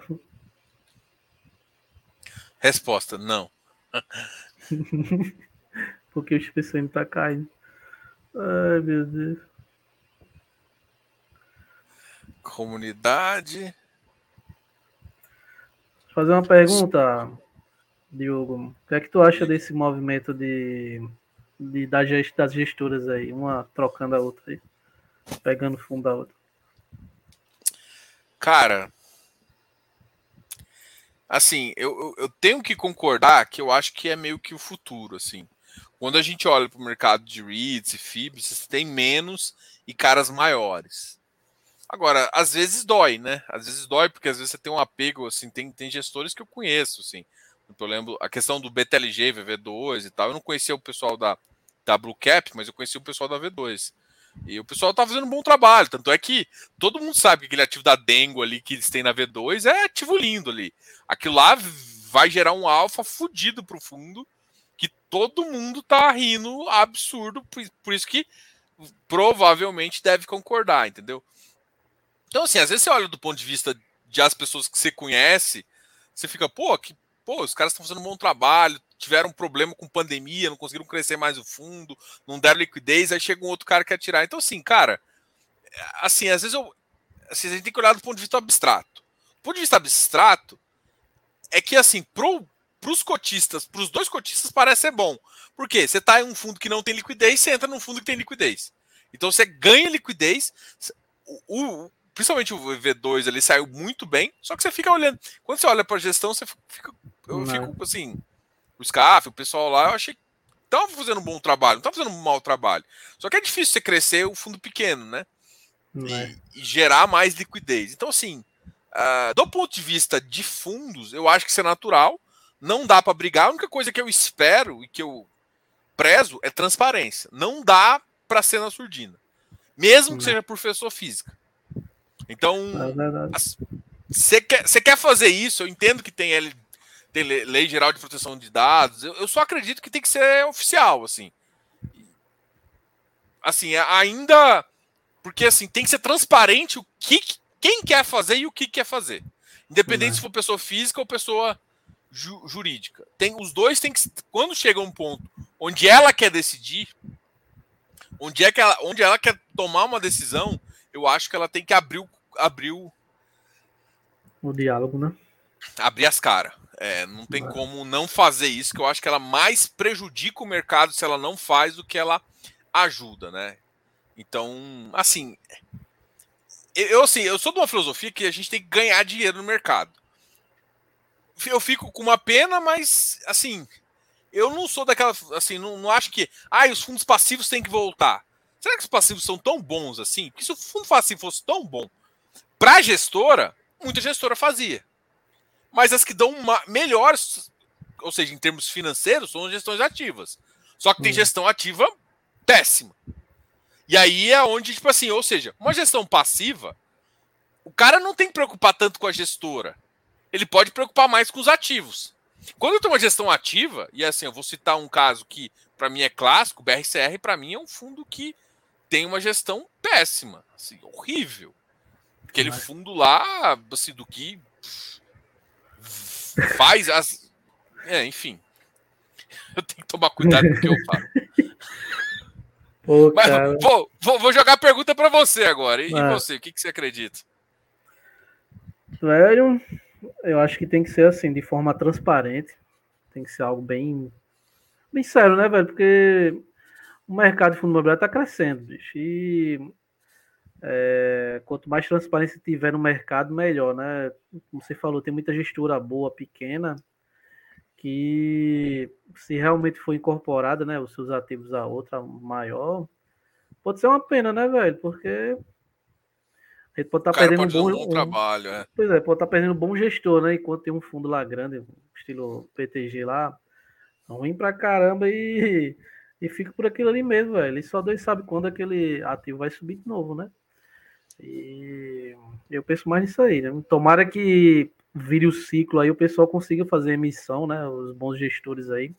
Resposta: não. Porque o XPCM tá caindo. Ai, meu Deus. Comunidade. Vou fazer uma pergunta, Diogo. O que é que tu acha desse movimento de, de das, das gestoras aí? Uma trocando a outra aí. Pegando fundo da outra. Cara, assim, eu, eu, tenho que concordar que eu acho que é meio que o futuro, assim. Quando a gente olha para o mercado de REITs e FIBs, você tem menos e caras maiores. Agora, às vezes dói, né? Às vezes dói, porque às vezes você tem um apego, assim, tem, tem gestores que eu conheço, assim. Eu lembro a questão do BTLG, VV2 e tal. Eu não conhecia o pessoal da, da Blue Cap, mas eu conhecia o pessoal da V2. E o pessoal tá fazendo um bom trabalho. Tanto é que todo mundo sabe que aquele ativo da Dengo ali que eles têm na V2 é ativo lindo ali. Aquilo lá vai gerar um alfa fudido pro fundo que todo mundo tá rindo absurdo. Por, isso que provavelmente deve concordar, entendeu? Então, assim, às vezes você olha do ponto de vista de as pessoas que você conhece, você fica, pô, que, pô os caras estão fazendo um bom trabalho, tiveram um problema com pandemia, não conseguiram crescer mais o fundo, não deram liquidez, aí chega um outro cara que quer tirar. Então, assim, cara, assim, às vezes eu. Assim, a gente tem que olhar do ponto de vista abstrato. Do ponto de vista abstrato, é que, assim, pro, pros cotistas, pros dois cotistas, parece ser bom. Por quê? Você tá em um fundo que não tem liquidez, você entra num fundo que tem liquidez. Então você ganha liquidez. O, o, principalmente o V2 ele saiu muito bem, só que você fica olhando. Quando você olha para a gestão, você fica. Eu não. fico assim o SCAF, o pessoal lá, eu achei que estavam fazendo um bom trabalho, não estavam fazendo um mau trabalho. Só que é difícil você crescer o fundo pequeno, né? E, é. e, gerar mais liquidez. Então, assim, uh, do ponto de vista de fundos, eu acho que isso é natural. Não dá para brigar. A única coisa que eu espero e que eu prezo é transparência. Não dá para ser na surdina. Mesmo que seja professor física. Então, você é quer, quer fazer isso, eu entendo que tem L, tem lei geral de proteção de dados. Eu, eu só acredito que tem que ser oficial, assim. Assim, ainda porque assim tem que ser transparente o que quem quer fazer e o que quer fazer, independente uhum. se for pessoa física ou pessoa ju, jurídica. Tem os dois tem que quando chega um ponto onde ela quer decidir, onde é que ela, onde ela quer tomar uma decisão, eu acho que ela tem que abrir o, abrir o, o diálogo, né? Abrir as caras. É, não tem como não fazer isso, que eu acho que ela mais prejudica o mercado se ela não faz do que ela ajuda, né? Então, assim, eu assim, eu sou de uma filosofia que a gente tem que ganhar dinheiro no mercado. Eu fico com uma pena, mas assim, eu não sou daquela, assim, não, não acho que, ah, os fundos passivos têm que voltar. Será que os passivos são tão bons assim? Porque se o fundo passivo fosse tão bom para gestora, muita gestora fazia mas as que dão uma, melhores, ou seja, em termos financeiros, são as gestões ativas. Só que tem hum. gestão ativa péssima. E aí é onde, tipo assim, ou seja, uma gestão passiva, o cara não tem que preocupar tanto com a gestora. Ele pode preocupar mais com os ativos. Quando eu tenho uma gestão ativa, e assim, eu vou citar um caso que para mim é clássico, o BRCR para mim é um fundo que tem uma gestão péssima, assim, horrível. Aquele fundo lá, assim, do que faz as. É, enfim. Eu tenho que tomar cuidado com o que eu falo. Pô, Mas, vou, vou, vou, jogar a pergunta para você agora. E, ah. você, o que, que você acredita? Velho, eu acho que tem que ser assim, de forma transparente. Tem que ser algo bem, bem sério, né, velho? Porque o mercado de fundo imobiliário está crescendo, bicho. E é, quanto mais transparência tiver no mercado, melhor, né? Como você falou, tem muita gestura boa, pequena, que se realmente for incorporada, né, os seus ativos a outra maior, pode ser uma pena, né, velho? Porque a gente pode estar tá perdendo pode um bom, um, trabalho, é. Pois é, pode estar tá perdendo um bom gestor, né? Enquanto tem um fundo lá grande, estilo PTG lá, ruim pra caramba e, e fica por aquilo ali mesmo, velho. E só Deus sabe quando aquele ativo vai subir de novo, né? E eu penso mais nisso aí, né? Tomara que vire o ciclo aí, o pessoal consiga fazer emissão, né? Os bons gestores aí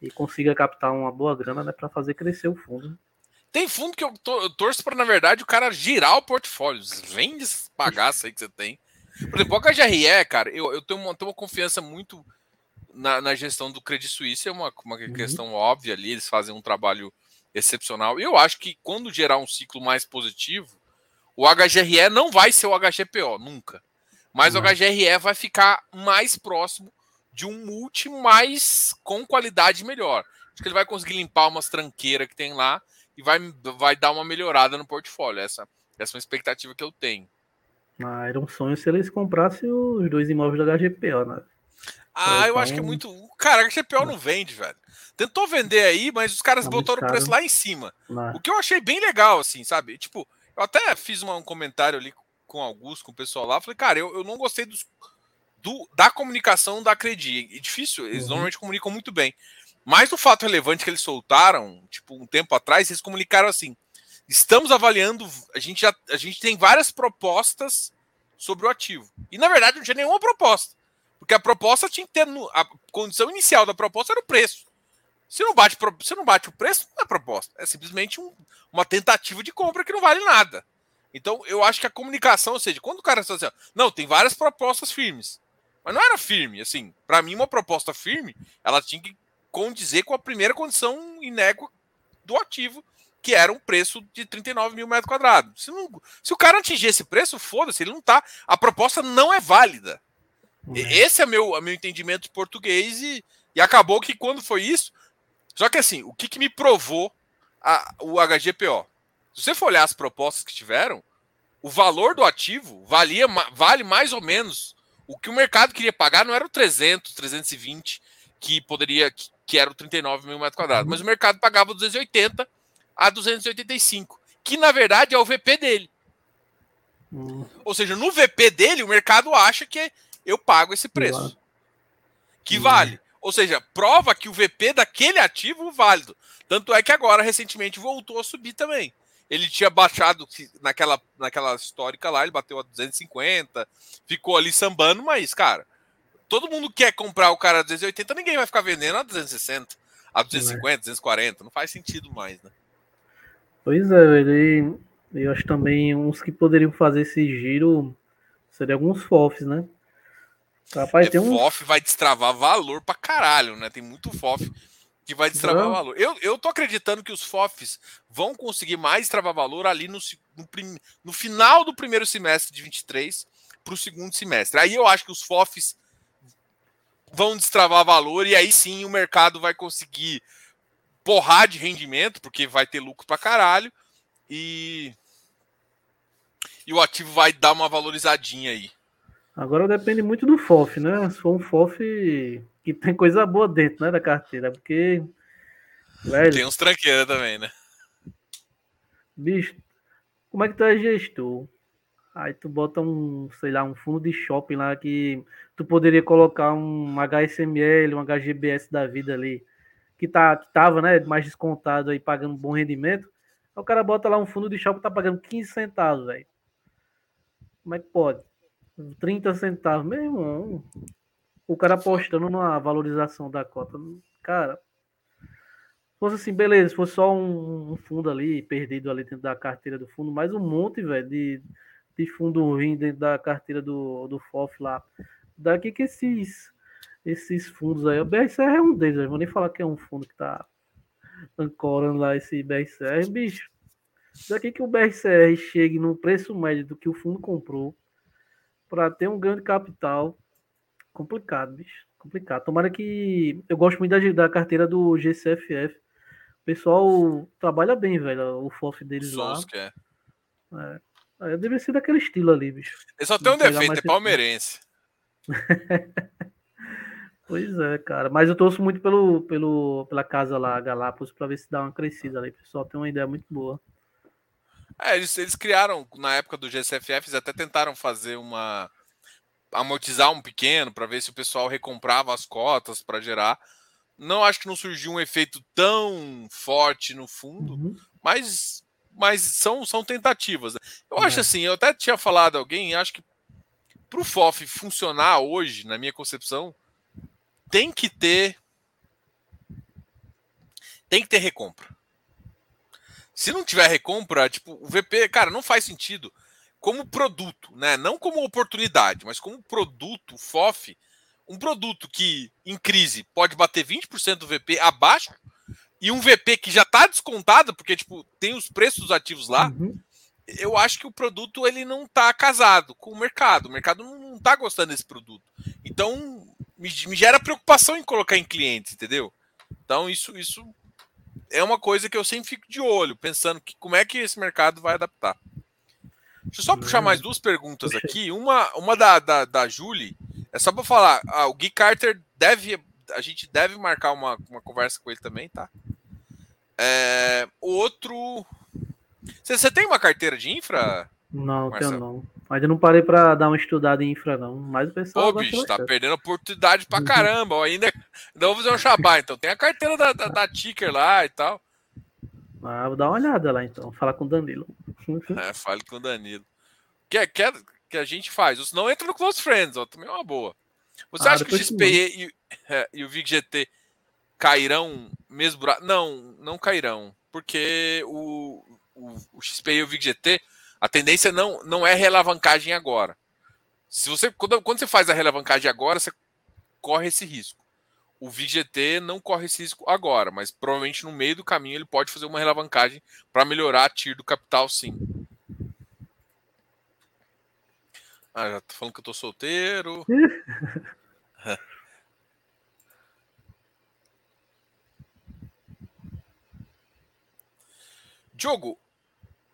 e consiga captar uma boa grana, né? Para fazer crescer o fundo. Tem fundo que eu, eu torço para, na verdade, o cara girar o portfólio. Vende esse bagaço aí que você tem. Por exemplo, o HGRE, cara, eu, eu tenho, uma, tenho uma confiança muito na, na, gestão do Credit Suisse, é uma, uma uhum. questão óbvia ali, eles fazem um trabalho excepcional. Eu acho que quando gerar um ciclo mais positivo, o HGRE não vai ser o HGPO, nunca. Mas o HGRE vai ficar mais próximo de um multi mais com qualidade melhor. Acho que ele vai conseguir limpar umas tranqueiras que tem lá e vai, vai dar uma melhorada no portfólio. Essa, essa é uma expectativa que eu tenho. Ah, era um sonho se eles comprassem os dois imóveis da HGPO, né? Ah, então... eu acho que é então muito. Cara, a HGPO não vende, velho. Tentou vender aí, mas os caras tá botaram o preço lá em cima. Não. O que eu achei bem legal, assim, sabe? Tipo, eu até fiz um comentário ali com o Augusto, com o pessoal lá. Falei, cara, eu, eu não gostei dos, do, da comunicação da Credi. É difícil, eles uhum. normalmente comunicam muito bem. Mas o fato relevante que eles soltaram, tipo, um tempo atrás, eles comunicaram assim: estamos avaliando, a gente já a gente tem várias propostas sobre o ativo. E na verdade não tinha nenhuma proposta. Porque a proposta tinha que ter. No, a condição inicial da proposta era o preço. Se não bate, se não bate o preço, não é proposta. É simplesmente um, uma tentativa de compra que não vale nada. Então, eu acho que a comunicação, ou seja, quando o cara está assim, não, tem várias propostas firmes. Mas não era firme, assim. Para mim, uma proposta firme, ela tinha que condizer com a primeira condição inégua do ativo, que era um preço de 39 mil metros quadrados. Se, não, se o cara atingir esse preço, foda-se, ele não tá. A proposta não é válida. Uhum. Esse é meu, é meu entendimento português e, e acabou que quando foi isso. Só que assim, o que, que me provou a, o HGPO? Se você for olhar as propostas que tiveram, o valor do ativo valia, vale mais ou menos o que o mercado queria pagar, não era o 300, 320 que poderia, que, que era o 39 mil metros quadrados, mas o mercado pagava 280 a 285, que na verdade é o VP dele. Hum. Ou seja, no VP dele, o mercado acha que eu pago esse preço. Que vale. Ou seja, prova que o VP daquele ativo é válido. Tanto é que agora, recentemente, voltou a subir também. Ele tinha baixado naquela, naquela histórica lá, ele bateu a 250, ficou ali sambando, mas, cara, todo mundo quer comprar o cara a 280, ninguém vai ficar vendendo a 260, a 250, 240, não faz sentido mais, né? Pois é, ele, eu acho também uns que poderiam fazer esse giro seriam alguns FOFs, né? Rapaz, é, tem um... FOF vai destravar valor pra caralho, né? Tem muito FOF que vai destravar Não. valor. Eu, eu tô acreditando que os FOFs vão conseguir mais destravar valor ali no, no, no final do primeiro semestre de 23 para o segundo semestre. Aí eu acho que os FOFs vão destravar valor e aí sim o mercado vai conseguir porrar de rendimento, porque vai ter lucro para caralho e e o ativo vai dar uma valorizadinha aí. Agora depende muito do FOF, né? Se for um FOF que tem coisa boa dentro, né, da carteira, porque velho, tem uns tranqueiros também, né? Bicho, como é que tu é gestor? Aí tu bota um, sei lá, um fundo de shopping lá que tu poderia colocar um HSML, um HGBS da vida ali, que tá que tava, né, mais descontado aí pagando bom rendimento. Aí o cara bota lá um fundo de shopping que tá pagando 15 centavos, velho. Como é que pode? 30 centavos, meu irmão. O cara apostando na valorização da cota. Cara, se fosse assim, beleza, se fosse só um, um, fundo ali, perdido ali dentro da carteira do fundo, mais um monte, velho, de, de fundo ruim dentro da carteira do, do FOF lá. Daqui que esses esses fundos aí. O BRCR é um deles, eu vou nem falar que é um fundo que tá ancorando lá esse BRCR, bicho. Daqui que o BRCR chegue no preço médio do que o fundo comprou para ter um grande capital, complicado, bicho. Complicado. Tomara que. Eu gosto muito da, da carteira do GCFF. O pessoal trabalha bem, velho. O FOF deles Sons, lá. É. é. Deve ser daquele estilo ali, bicho. Ele só tem um defeito, é palmeirense. Pois é, cara. Mas eu torço muito pelo, pelo, pela casa lá, Galápagos, para ver se dá uma crescida ali. O pessoal tem uma ideia muito boa. É, eles, eles criaram, na época do GCFF, eles até tentaram fazer uma. amortizar um pequeno para ver se o pessoal recomprava as cotas para gerar. Não acho que não surgiu um efeito tão forte no fundo, uhum. mas, mas são, são tentativas. Eu é. acho assim, eu até tinha falado a alguém, acho que para o FOF funcionar hoje, na minha concepção, tem que ter tem que ter recompra. Se não tiver recompra, tipo, o VP, cara, não faz sentido como produto, né? Não como oportunidade, mas como produto, FOF, um produto que em crise pode bater 20% do VP abaixo e um VP que já está descontado, porque tipo, tem os preços ativos lá. Uhum. Eu acho que o produto ele não está casado com o mercado. O mercado não está gostando desse produto. Então, me, me gera preocupação em colocar em clientes, entendeu? Então, isso, isso é uma coisa que eu sempre fico de olho, pensando que como é que esse mercado vai adaptar. Deixa eu só puxar mais duas perguntas aqui. Uma, uma da, da, da Julie, é só para falar, ah, o Gui Carter deve, a gente deve marcar uma, uma conversa com ele também, tá? É, outro, você, você tem uma carteira de infra? Não, Marcelo? tenho não. Ainda não parei para dar uma estudada em infra, não. Mas o pessoal. Ô, bicho, tá perdendo oportunidade pra caramba. Ainda, ainda vou fazer um xabá, então. Tem a carteira da, da, da Ticker lá e tal. Ah, vou dar uma olhada lá, então. Falar com o Danilo. é, fale com o Danilo. Que, que, que a gente faz? Ou não entra no Close Friends, ó. Também é uma boa. Você ah, acha que o XPE e, é, e, o VIG-GT cairão mesmo? Não, não cairão. Porque o, o, o XPE e o VIG-GT a tendência não, não é relavancagem agora. Se você quando, quando você faz a relavancagem agora, você corre esse risco. O VGT não corre esse risco agora, mas provavelmente no meio do caminho ele pode fazer uma relavancagem para melhorar a TIR do capital, sim. Ah, já tô falando que eu tô solteiro. Diogo,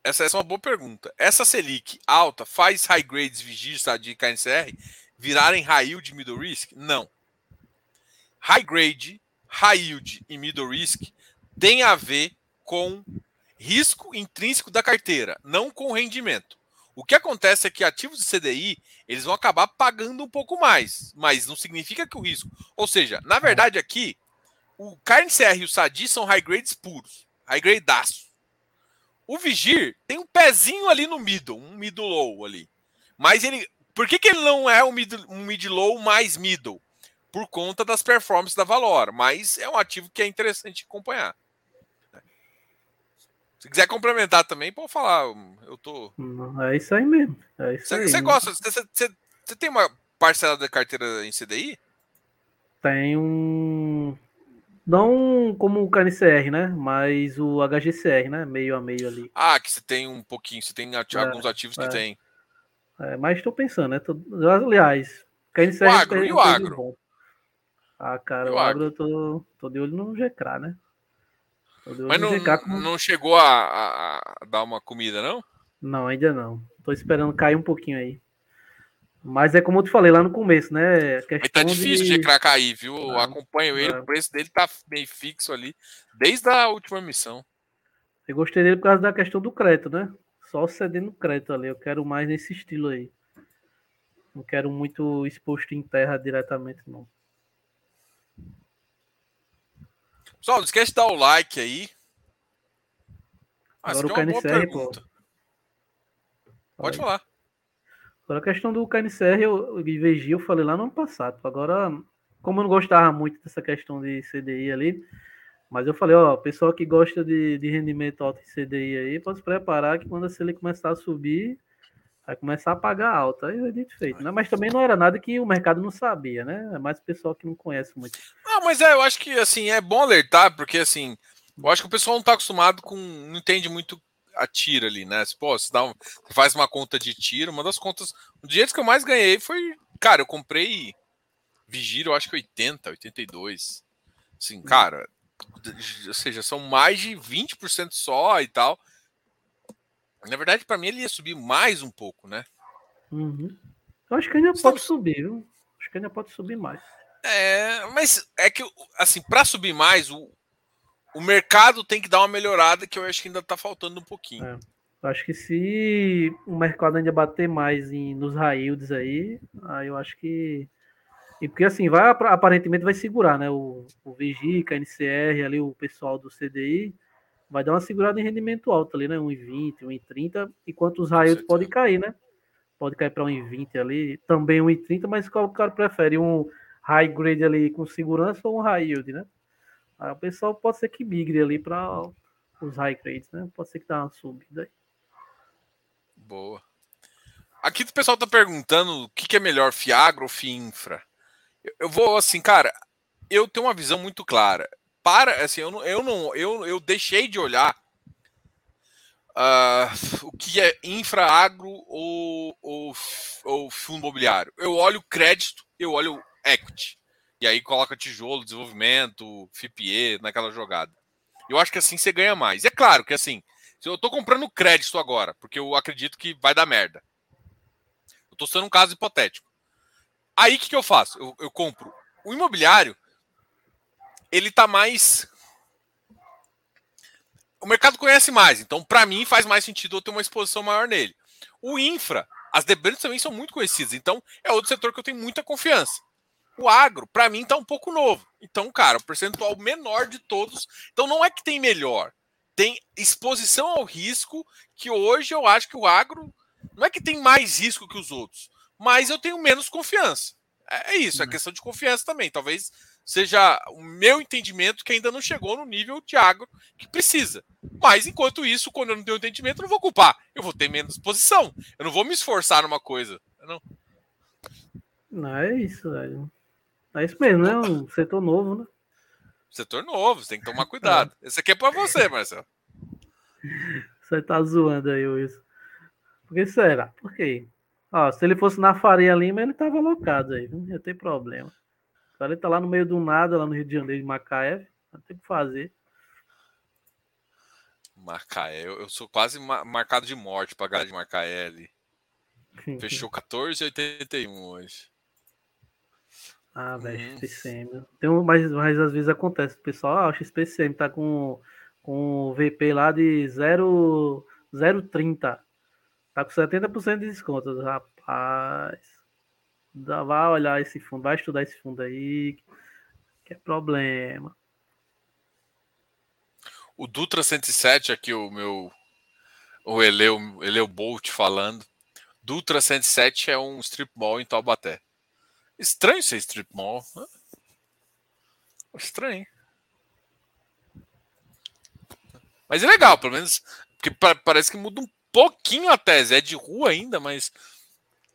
essa, é uma boa pergunta. Essa Selic alta faz high grades vigis de KNCR virarem high yield e middle risk? Não. High grade, high yield e middle risk tem a ver com risco intrínseco da carteira, não com rendimento. O que acontece é que ativos de CDI eles vão acabar pagando um pouco mais, mas não significa que o risco. Ou seja, na verdade aqui, o KNCR e o SADI são high grades puros, high grade daço. O Vigir tem um pezinho ali no middle, um middle low ali. Mas ele. Por que, que ele não é um mid, um mid low mais middle? Por conta das performances da Valor. Mas é um ativo que é interessante acompanhar. Se quiser complementar também, pode falar. Eu tô. É isso aí mesmo. É isso você, aí, você gosta? Você, você, você, tem uma parcela da carteira em CDI? Tem um. Não como o KNCR, né? Mas o HGCR, né? Meio a meio ali. Ah, que você tem um pouquinho, você tem ati é, alguns ativos é. que tem. É, mas estou pensando, né? Tô, aliás, KNCR. O agro, e o agro? Bom. Ah, cara, o, o agro, eu tô, tô de olho no GK, né? Mas não, GK como... não chegou a, a, a, dar uma comida, não? Não, ainda não. Tô esperando cair um pouquinho aí. Mas é como eu te falei lá no começo, né? Questão Mas tá difícil de, de cair, viu? Eu acompanho ele, é. o preço dele tá bem fixo ali, desde a última missão. Eu gostei dele por causa da questão do crédito, né? Só cedendo crédito ali. Eu quero mais nesse estilo aí. Não quero muito exposto em terra diretamente, não. Pessoal, não esquece de dar o like aí. Ah, Agora o KNCR, pô. Pode falar. Agora a questão do KNCR eu, e eu falei lá no ano passado. Agora, como eu não gostava muito dessa questão de CDI ali, mas eu falei, ó, pessoal que gosta de, de rendimento alto em CDI aí, pode se preparar que quando a Selic começar a subir, Vai começar a pagar alta, aí é dito feito, né? Mas também não era nada que o mercado não sabia, né? É mais o pessoal que não conhece muito. Ah, mas é, eu acho que assim, é bom alertar, porque assim, eu acho que o pessoal não está acostumado com. não entende muito a tira ali, né? Pô, você, dá um, você faz uma conta de tiro, uma das contas. O dinheiro que eu mais ganhei foi. Cara, eu comprei Vigília, eu acho que 80, 82. Assim, uhum. cara, ou seja, são mais de 20% só e tal. Na verdade, para mim, ele ia subir mais um pouco, né? Uhum. Eu acho que ainda Estamos... pode subir, viu? Acho que ainda pode subir mais. É, mas é que, assim, para subir mais, o, o mercado tem que dar uma melhorada que eu acho que ainda tá faltando um pouquinho. É. Eu acho que se o mercado ainda bater mais em, nos yields aí, aí eu acho que. E porque assim, vai aparentemente vai segurar, né? O, o VGIC, a NCR, ali, o pessoal do CDI vai dar uma segurada em rendimento alto ali, né? 1,20, 1,30, enquanto os raios podem cair, né? Pode cair para 1,20 ali, também 1,30, mas qual o cara prefere? Um high grade ali com segurança ou um high yield, né? Aí o pessoal pode ser que migre ali para os high grades, né? Pode ser que dá uma subida aí. Boa. Aqui o pessoal tá perguntando o que, que é melhor, Fiagro ou Fiinfra? Eu, eu vou assim, cara, eu tenho uma visão muito clara para, assim, eu não, eu não, eu, eu deixei de olhar uh, o que é infra, agro ou, ou, ou fundo imobiliário. Eu olho crédito, eu olho equity. E aí coloca tijolo, desenvolvimento, FIPE naquela jogada. Eu acho que assim você ganha mais. É claro que assim, se eu estou comprando crédito agora, porque eu acredito que vai dar merda. Eu estou sendo um caso hipotético. Aí o que, que eu faço? Eu, eu compro o imobiliário ele tá mais. O mercado conhece mais, então para mim faz mais sentido eu ter uma exposição maior nele. O infra, as debêntures também são muito conhecidas, então é outro setor que eu tenho muita confiança. O agro, para mim, tá um pouco novo. Então, cara, o percentual menor de todos. Então, não é que tem melhor. Tem exposição ao risco, que hoje eu acho que o agro não é que tem mais risco que os outros, mas eu tenho menos confiança. É, é isso, é uhum. questão de confiança também. Talvez seja o meu entendimento que ainda não chegou no nível de agro que precisa. Mas enquanto isso, quando eu não tenho entendimento, eu não vou culpar. Eu vou ter menos posição. Eu não vou me esforçar numa coisa. Não, não é isso, velho. É isso mesmo, né? Um setor novo, né? Setor novo, você tem que tomar cuidado. É. Esse aqui é para você, Marcelo. Você tá zoando aí, isso. Por que será? Por quê? Ó, se ele fosse na Faria Lima, ele tava alocado aí, não ia ter problema cara tá lá no meio do nada, lá no Rio de Janeiro, de Macaé, não tem o que fazer. Macaé, eu, sou quase marcado de morte pra galera de Macaé ali. Fechou 14,81 hoje. Ah, velho, hum. XPCM. Tem um, mas, mas às vezes acontece, o pessoal, ah, o XPCM tá com, com o VP lá de 0,30. Tá com 70% de desconto, rapaz vai olhar esse fundo, vai estudar esse fundo aí, que é problema. O Dutra 107, aqui o meu, o Eleu, Eleu Bolt falando. Dutra 107 é um strip mall em Taubaté. Estranho ser strip mall. Né? Estranho. Mas é legal, pelo menos. Porque parece que muda um pouquinho a tese. É de rua ainda, mas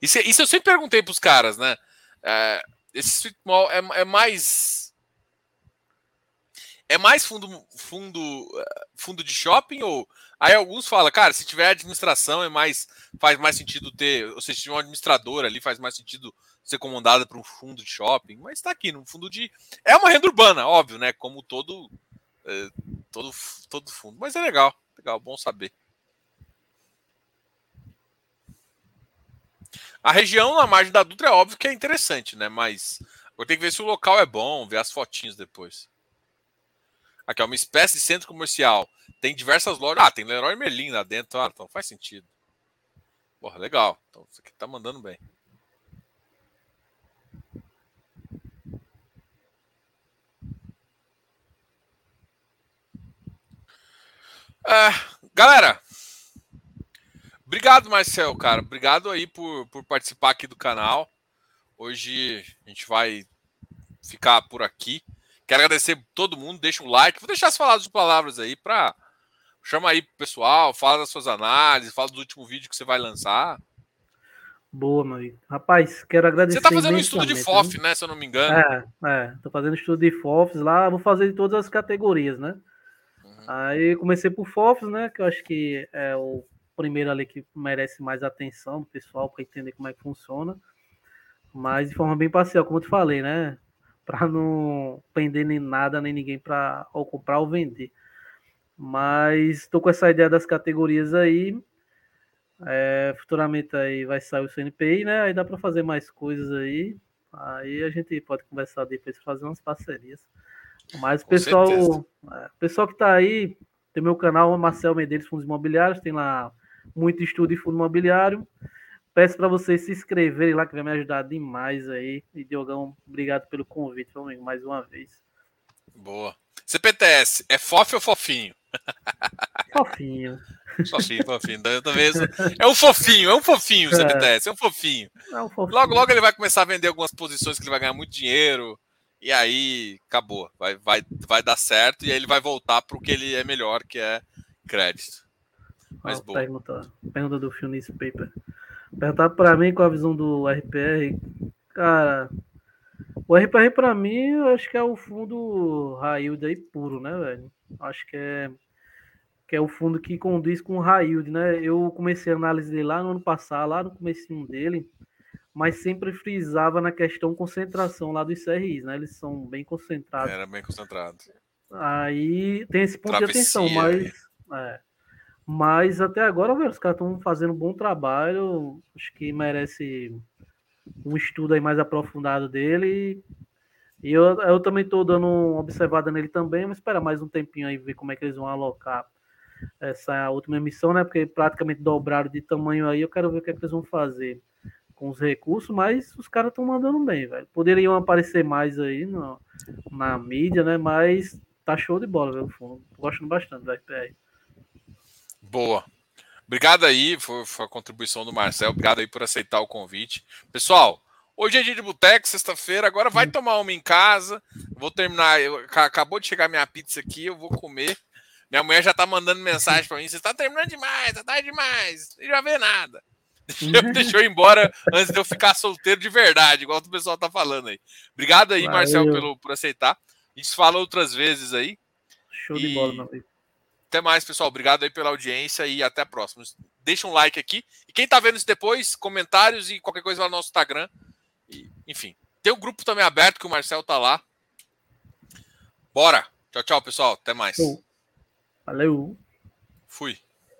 isso, isso eu sempre perguntei para os caras, né? É, esse street mall é, é, mais. É mais fundo, fundo, fundo de shopping ou. Aí alguns falam, cara, se tiver administração é mais. Faz mais sentido ter. Ou seja, se tiver um administrador ali, faz mais sentido ser comandada para um fundo de shopping. Mas está aqui, no fundo de. É uma renda urbana, óbvio, né? Como todo. É, todo, todo fundo. Mas é legal, legal, bom saber. A região na margem da Dutra é óbvio que é interessante, né? Mas vou ter que ver se o local é bom, ver as fotinhos depois. Aqui é uma espécie de centro comercial. Tem diversas lojas. Ah, tem Leroy Merlin lá dentro. Ah, então faz sentido. Porra, legal. Então isso aqui tá mandando bem. É, galera, Obrigado, Marcel, cara. Obrigado aí por, por participar aqui do canal. Hoje a gente vai ficar por aqui. Quero agradecer todo mundo. Deixa um like. Vou deixar as palavras, aí para chama aí pro pessoal, fala das suas análises, fala do último vídeo que você vai lançar. Boa, meu amigo. Rapaz, quero agradecer. Você tá fazendo um estudo de FOF, né? Se eu não me engano. É, é. Tô fazendo estudo de FOFs lá, vou fazer de todas as categorias, né? Uhum. Aí comecei por FOFs, né? Que eu acho que é o primeiro ali que merece mais atenção do pessoal para entender como é que funciona. Mas de forma bem parcial, como eu te falei, né? Para não prender nem nada, nem ninguém para ou comprar ou vender. Mas estou com essa ideia das categorias aí. É, futuramente aí vai sair o CNPI, né? Aí dá para fazer mais coisas aí. Aí a gente pode conversar depois fazer umas parcerias. Mas o pessoal, é, pessoal que está aí, tem meu canal Marcel Medeiros Fundos Imobiliários, tem lá muito estudo de fundo imobiliário. Peço para vocês se inscreverem lá, que vai me ajudar demais aí. E Diogão, obrigado pelo convite, meu amigo, mais uma vez. Boa. CPTS, é FOF ou fofinho? Fofinho. Fofinho, fofinho. Também é um fofinho, é um fofinho o CPTS, é um fofinho. É um fofinho. Logo, logo ele vai começar a vender algumas posições que ele vai ganhar muito dinheiro. E aí acabou. Vai, vai, vai dar certo e aí ele vai voltar para o que ele é melhor, que é crédito. Mas boa. Pergunta, pergunta do Phil Paper. Perguntar para mim com a visão do RPR. Cara, o RPR para mim, eu acho que é o fundo high yield aí puro, né, velho? Acho que é que é o fundo que conduz com o yield, né? Eu comecei a análise dele lá no ano passado, lá no comecinho dele, mas sempre frisava na questão concentração lá dos CRIs, né? Eles são bem concentrados. Era bem concentrado. Aí tem esse ponto Travessia, de atenção, mas é, mas até agora, velho, os caras estão fazendo um bom trabalho. Acho que merece um estudo aí mais aprofundado dele. E eu, eu também estou dando uma observada nele também, mas espera mais um tempinho aí ver como é que eles vão alocar essa última emissão, né? Porque praticamente dobraram de tamanho aí. Eu quero ver o que, é que eles vão fazer com os recursos, mas os caras estão mandando bem, velho. Poderiam aparecer mais aí no, na mídia, né? Mas tá show de bola, velho. Gosto bastante do FPR. Boa. Obrigado aí, foi, foi, a contribuição do Marcel. Obrigado aí por aceitar o convite. Pessoal, hoje é dia de boteco, sexta-feira. Agora vai tomar uma em casa. Vou terminar. Eu, acabou de chegar minha pizza aqui, eu vou comer. Minha mulher já tá mandando mensagem para mim: você tá terminando demais, tá tarde demais, não já vê nada. Deixou eu ir embora antes de eu ficar solteiro de verdade, igual o pessoal tá falando aí. Obrigado aí, Valeu. Marcel, pelo, por aceitar. A gente fala outras vezes aí. Show e... de bola, meu amigo. Até mais, pessoal. Obrigado aí pela audiência e até a próxima. Deixa um like aqui. E quem tá vendo isso depois, comentários e qualquer coisa lá no nosso Instagram. E, enfim. Tem o um grupo também aberto que o Marcel tá lá. Bora. Tchau, tchau, pessoal. Até mais. Valeu. Fui.